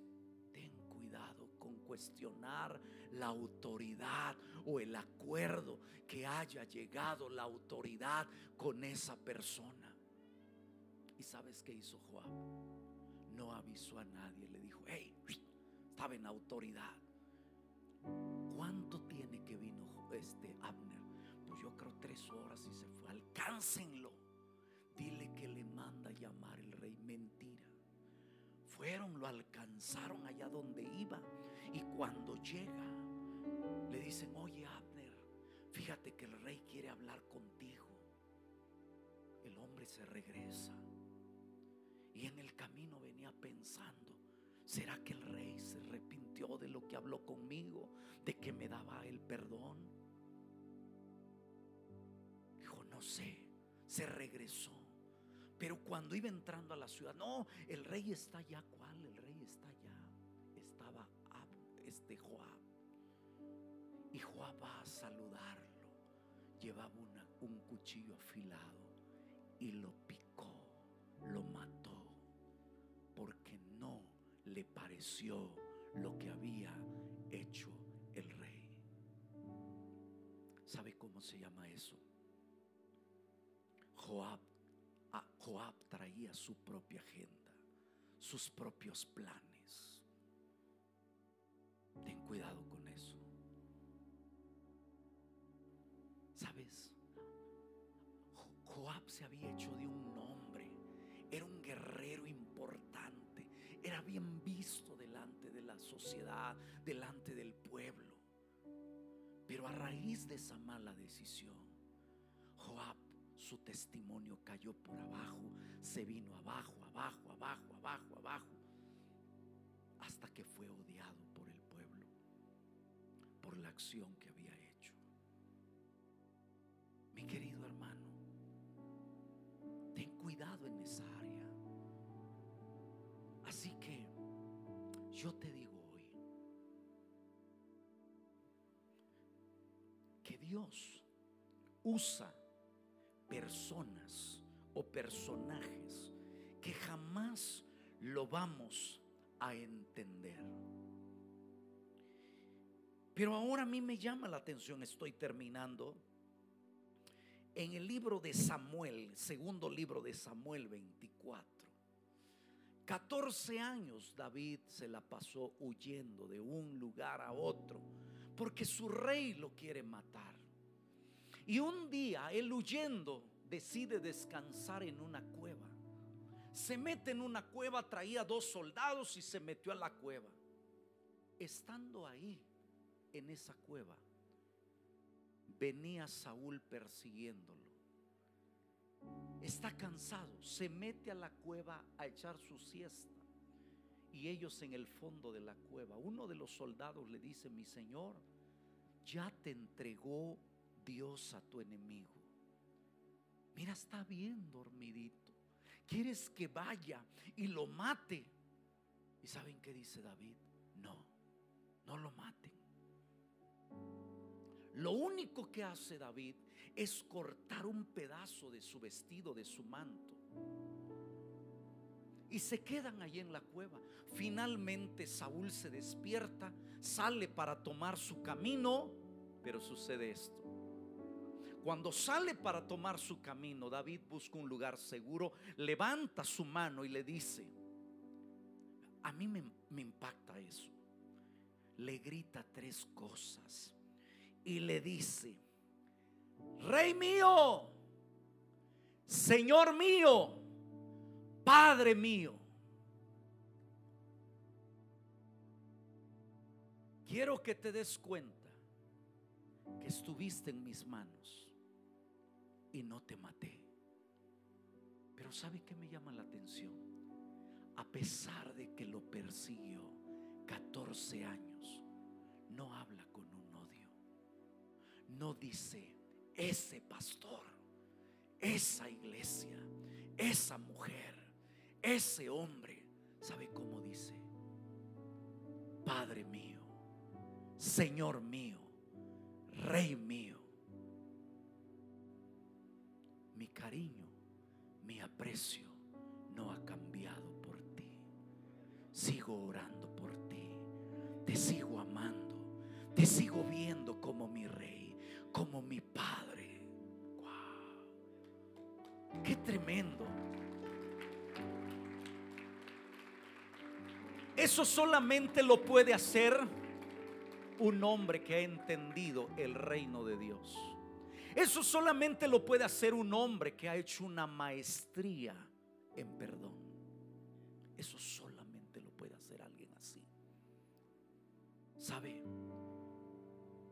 S2: Ten cuidado con cuestionar la autoridad o el acuerdo que haya llegado la autoridad con esa persona. ¿Y sabes qué hizo Joab? No avisó a nadie, estaba en autoridad. ¿Cuánto tiene que vino este Abner? Pues yo creo tres horas y se fue. Alcáncenlo. Dile que le manda llamar el rey. Mentira. Fueron, lo alcanzaron allá donde iba. Y cuando llega, le dicen, oye Abner, fíjate que el rey quiere hablar contigo. El hombre se regresa. Y en el camino venía pensando, ¿Será que el rey se arrepintió de lo que habló conmigo? De que me daba el perdón. Dijo, no sé. Se regresó. Pero cuando iba entrando a la ciudad, no, el rey está allá. ¿Cuál? El rey está allá. Estaba este Joab. Y Joab va a saludarlo. Llevaba un cuchillo afilado y lo picó, lo mató, le pareció lo que había hecho el rey. ¿Sabe cómo se llama eso? Joab, a Joab traía su propia agenda, sus propios planes. Ten cuidado con eso. ¿Sabes? Joab se había hecho de un delante del pueblo. Pero a raíz de esa mala decisión, Joab, su testimonio cayó por abajo, se vino abajo, abajo, abajo, abajo, abajo, hasta que fue odiado por el pueblo, por la acción que había usa personas o personajes que jamás lo vamos a entender. Pero ahora a mí me llama la atención, estoy terminando, en el libro de Samuel, segundo libro de Samuel 24. 14 años David se la pasó huyendo de un lugar a otro porque su rey lo quiere matar. Y un día él huyendo decide descansar en una cueva. Se mete en una cueva, traía dos soldados y se metió a la cueva. Estando ahí, en esa cueva, venía Saúl persiguiéndolo. Está cansado, se mete a la cueva a echar su siesta. Y ellos en el fondo de la cueva, uno de los soldados le dice, mi señor, ya te entregó Dios a tu enemigo. Mira, está bien dormidito. ¿Quieres que vaya y lo mate? ¿Y saben qué dice David? No, no lo maten. Lo único que hace David es cortar un pedazo de su vestido, de su manto. Y se quedan allí en la cueva. Finalmente Saúl se despierta, sale para tomar su camino, pero sucede esto. Cuando sale para tomar su camino, David busca un lugar seguro, levanta su mano y le dice, a mí me, impacta eso. Le grita tres cosas y le dice, Rey mío, Señor mío, Padre mío. Quiero que te des cuenta que estuviste en mis manos y no te maté. Pero ¿sabe qué me llama la atención? A pesar de que lo persiguió 14 años, no habla con un odio. No dice, ese pastor, esa iglesia, esa mujer, ese hombre, ¿sabe cómo dice? Padre mío, Señor mío, Rey mío mi cariño, mi aprecio no ha cambiado por ti. Sigo orando por ti. Te sigo amando. Te sigo viendo como mi rey, como mi padre. Wow. Qué tremendo. Eso solamente lo puede hacer un hombre que ha entendido el reino de Dios. Eso solamente lo puede hacer un hombre que ha hecho una maestría en perdón. Eso solamente lo puede hacer alguien así. ¿Sabe?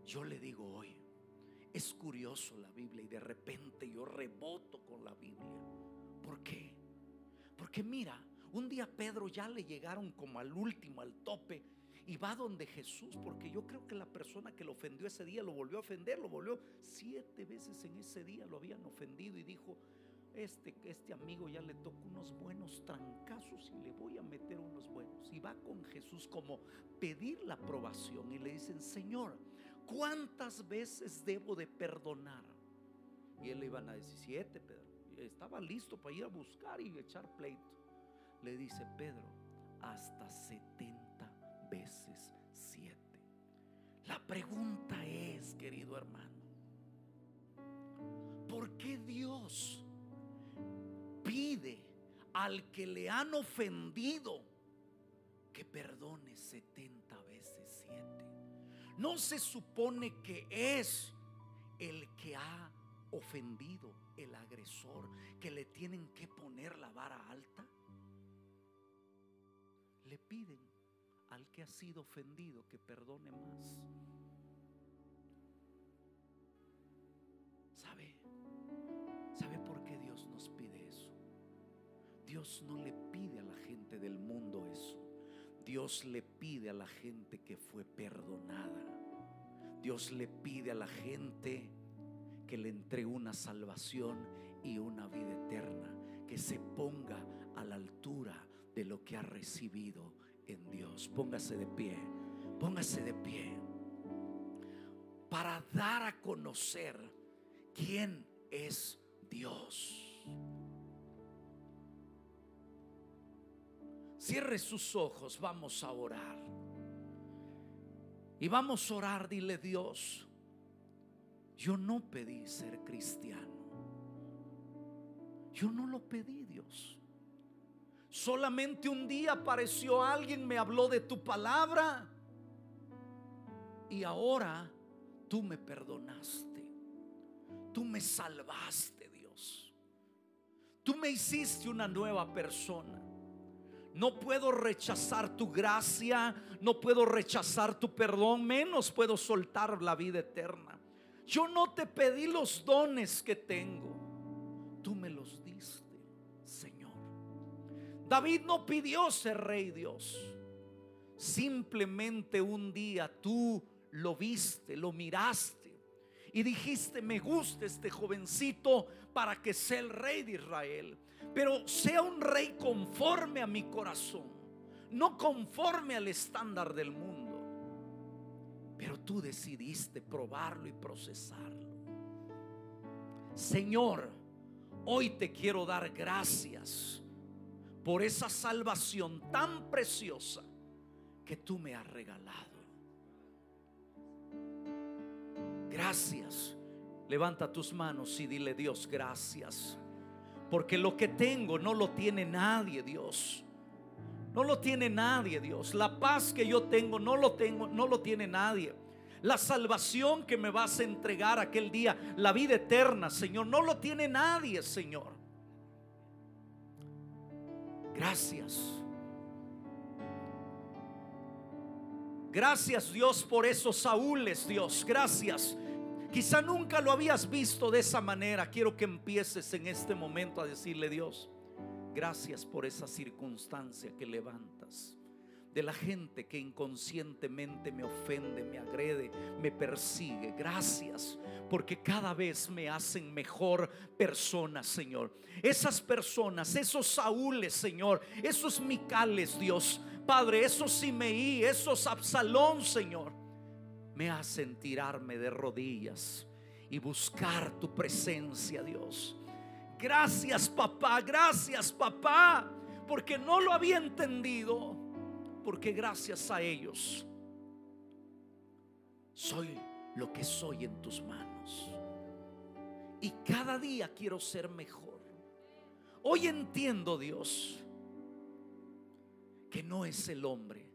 S2: Yo le digo hoy, es curioso la Biblia y de repente yo reboto con la Biblia. ¿Por qué? Porque mira, un día Pedro ya le llegaron como al último, al tope y va donde Jesús, porque yo creo que la persona que lo ofendió ese día lo volvió a ofender, lo volvió siete veces en ese día, lo habían ofendido y dijo, este, este amigo ya le tocó unos buenos trancazos y le voy a meter unos buenos. Y va con Jesús como pedir la aprobación y le dicen, Señor, ¿cuántas veces debo de perdonar? Y él le iban a decir, siete, Pedro. Estaba listo para ir a buscar y echar pleito. Le dice, Pedro, hasta setenta veces siete. La pregunta es, querido hermano, ¿por qué Dios pide al que le han ofendido que perdone 70 veces 7? ¿No se supone que es el que ha ofendido, el agresor, que le tienen que poner la vara alta? Le piden al que ha sido ofendido que perdone más. ¿Sabe? ¿Sabe por qué Dios nos pide eso? Dios no le pide a la gente del mundo eso. Dios le pide a la gente que fue perdonada. Dios le pide a la gente que le entregue una salvación y una vida eterna, que se ponga a la altura de lo que ha recibido en Dios. Póngase de pie, póngase de pie para dar a conocer quién es Dios. Cierre sus ojos, vamos a orar. Y vamos a orar, dile Dios, yo no pedí ser cristiano. Yo no lo pedí, Dios. Solamente un día apareció alguien, me habló de tu palabra. Y ahora tú me perdonaste. Tú me salvaste, Dios. Tú me hiciste una nueva persona. No puedo rechazar tu gracia, no puedo rechazar tu perdón, menos puedo soltar la vida eterna. Yo no te pedí los dones que tengo, David no pidió ser rey Dios. Simplemente un día tú lo viste, lo miraste y dijiste, me gusta este jovencito para que sea el rey de Israel pero sea un rey conforme a mi corazón, no conforme al estándar del mundo. Pero tú decidiste probarlo y procesarlo. Señor, hoy te quiero dar gracias por esa salvación tan preciosa que tú me has regalado. Gracias. Levanta tus manos y dile Dios gracias. Porque lo que tengo no lo tiene nadie, Dios. No lo tiene nadie, Dios. La paz que yo tengo no lo tengo, no lo tiene nadie. La salvación que me vas a entregar aquel día, la vida eterna, Señor, no lo tiene nadie, Señor. Gracias. Gracias Dios por esos Saúles, Dios. Gracias Quizá nunca lo habías visto de esa manera. Quiero que empieces en este momento a decirle, Dios, gracias por esa circunstancia que levantas. De la gente que inconscientemente me ofende, me agrede, me persigue. Gracias porque cada vez me hacen mejor persona, Señor. Esas personas, esos Saúles, Señor, esos Micales, Dios. Padre, esos Simeí, esos Absalón, Señor me hacen tirarme de rodillas y buscar tu presencia, Dios. Gracias, papá, gracias, papá, porque no lo había entendido, porque gracias a ellos soy lo que soy en tus manos. Y cada día quiero ser mejor. Hoy entiendo, Dios, que no es el hombre,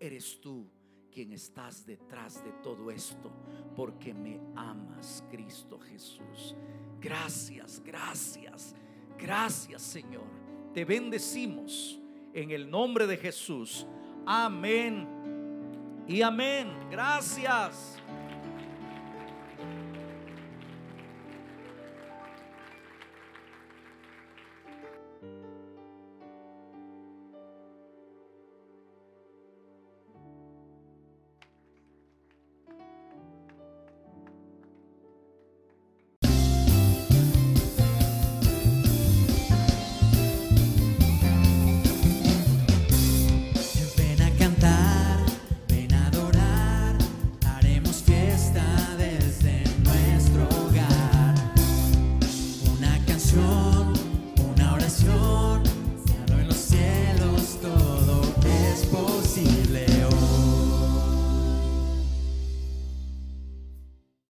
S2: eres tú quien estás detrás de todo esto, porque me amas, Cristo Jesús. Gracias, gracias, gracias Señor. Te bendecimos en el nombre de Jesús. Amén y amén. Gracias.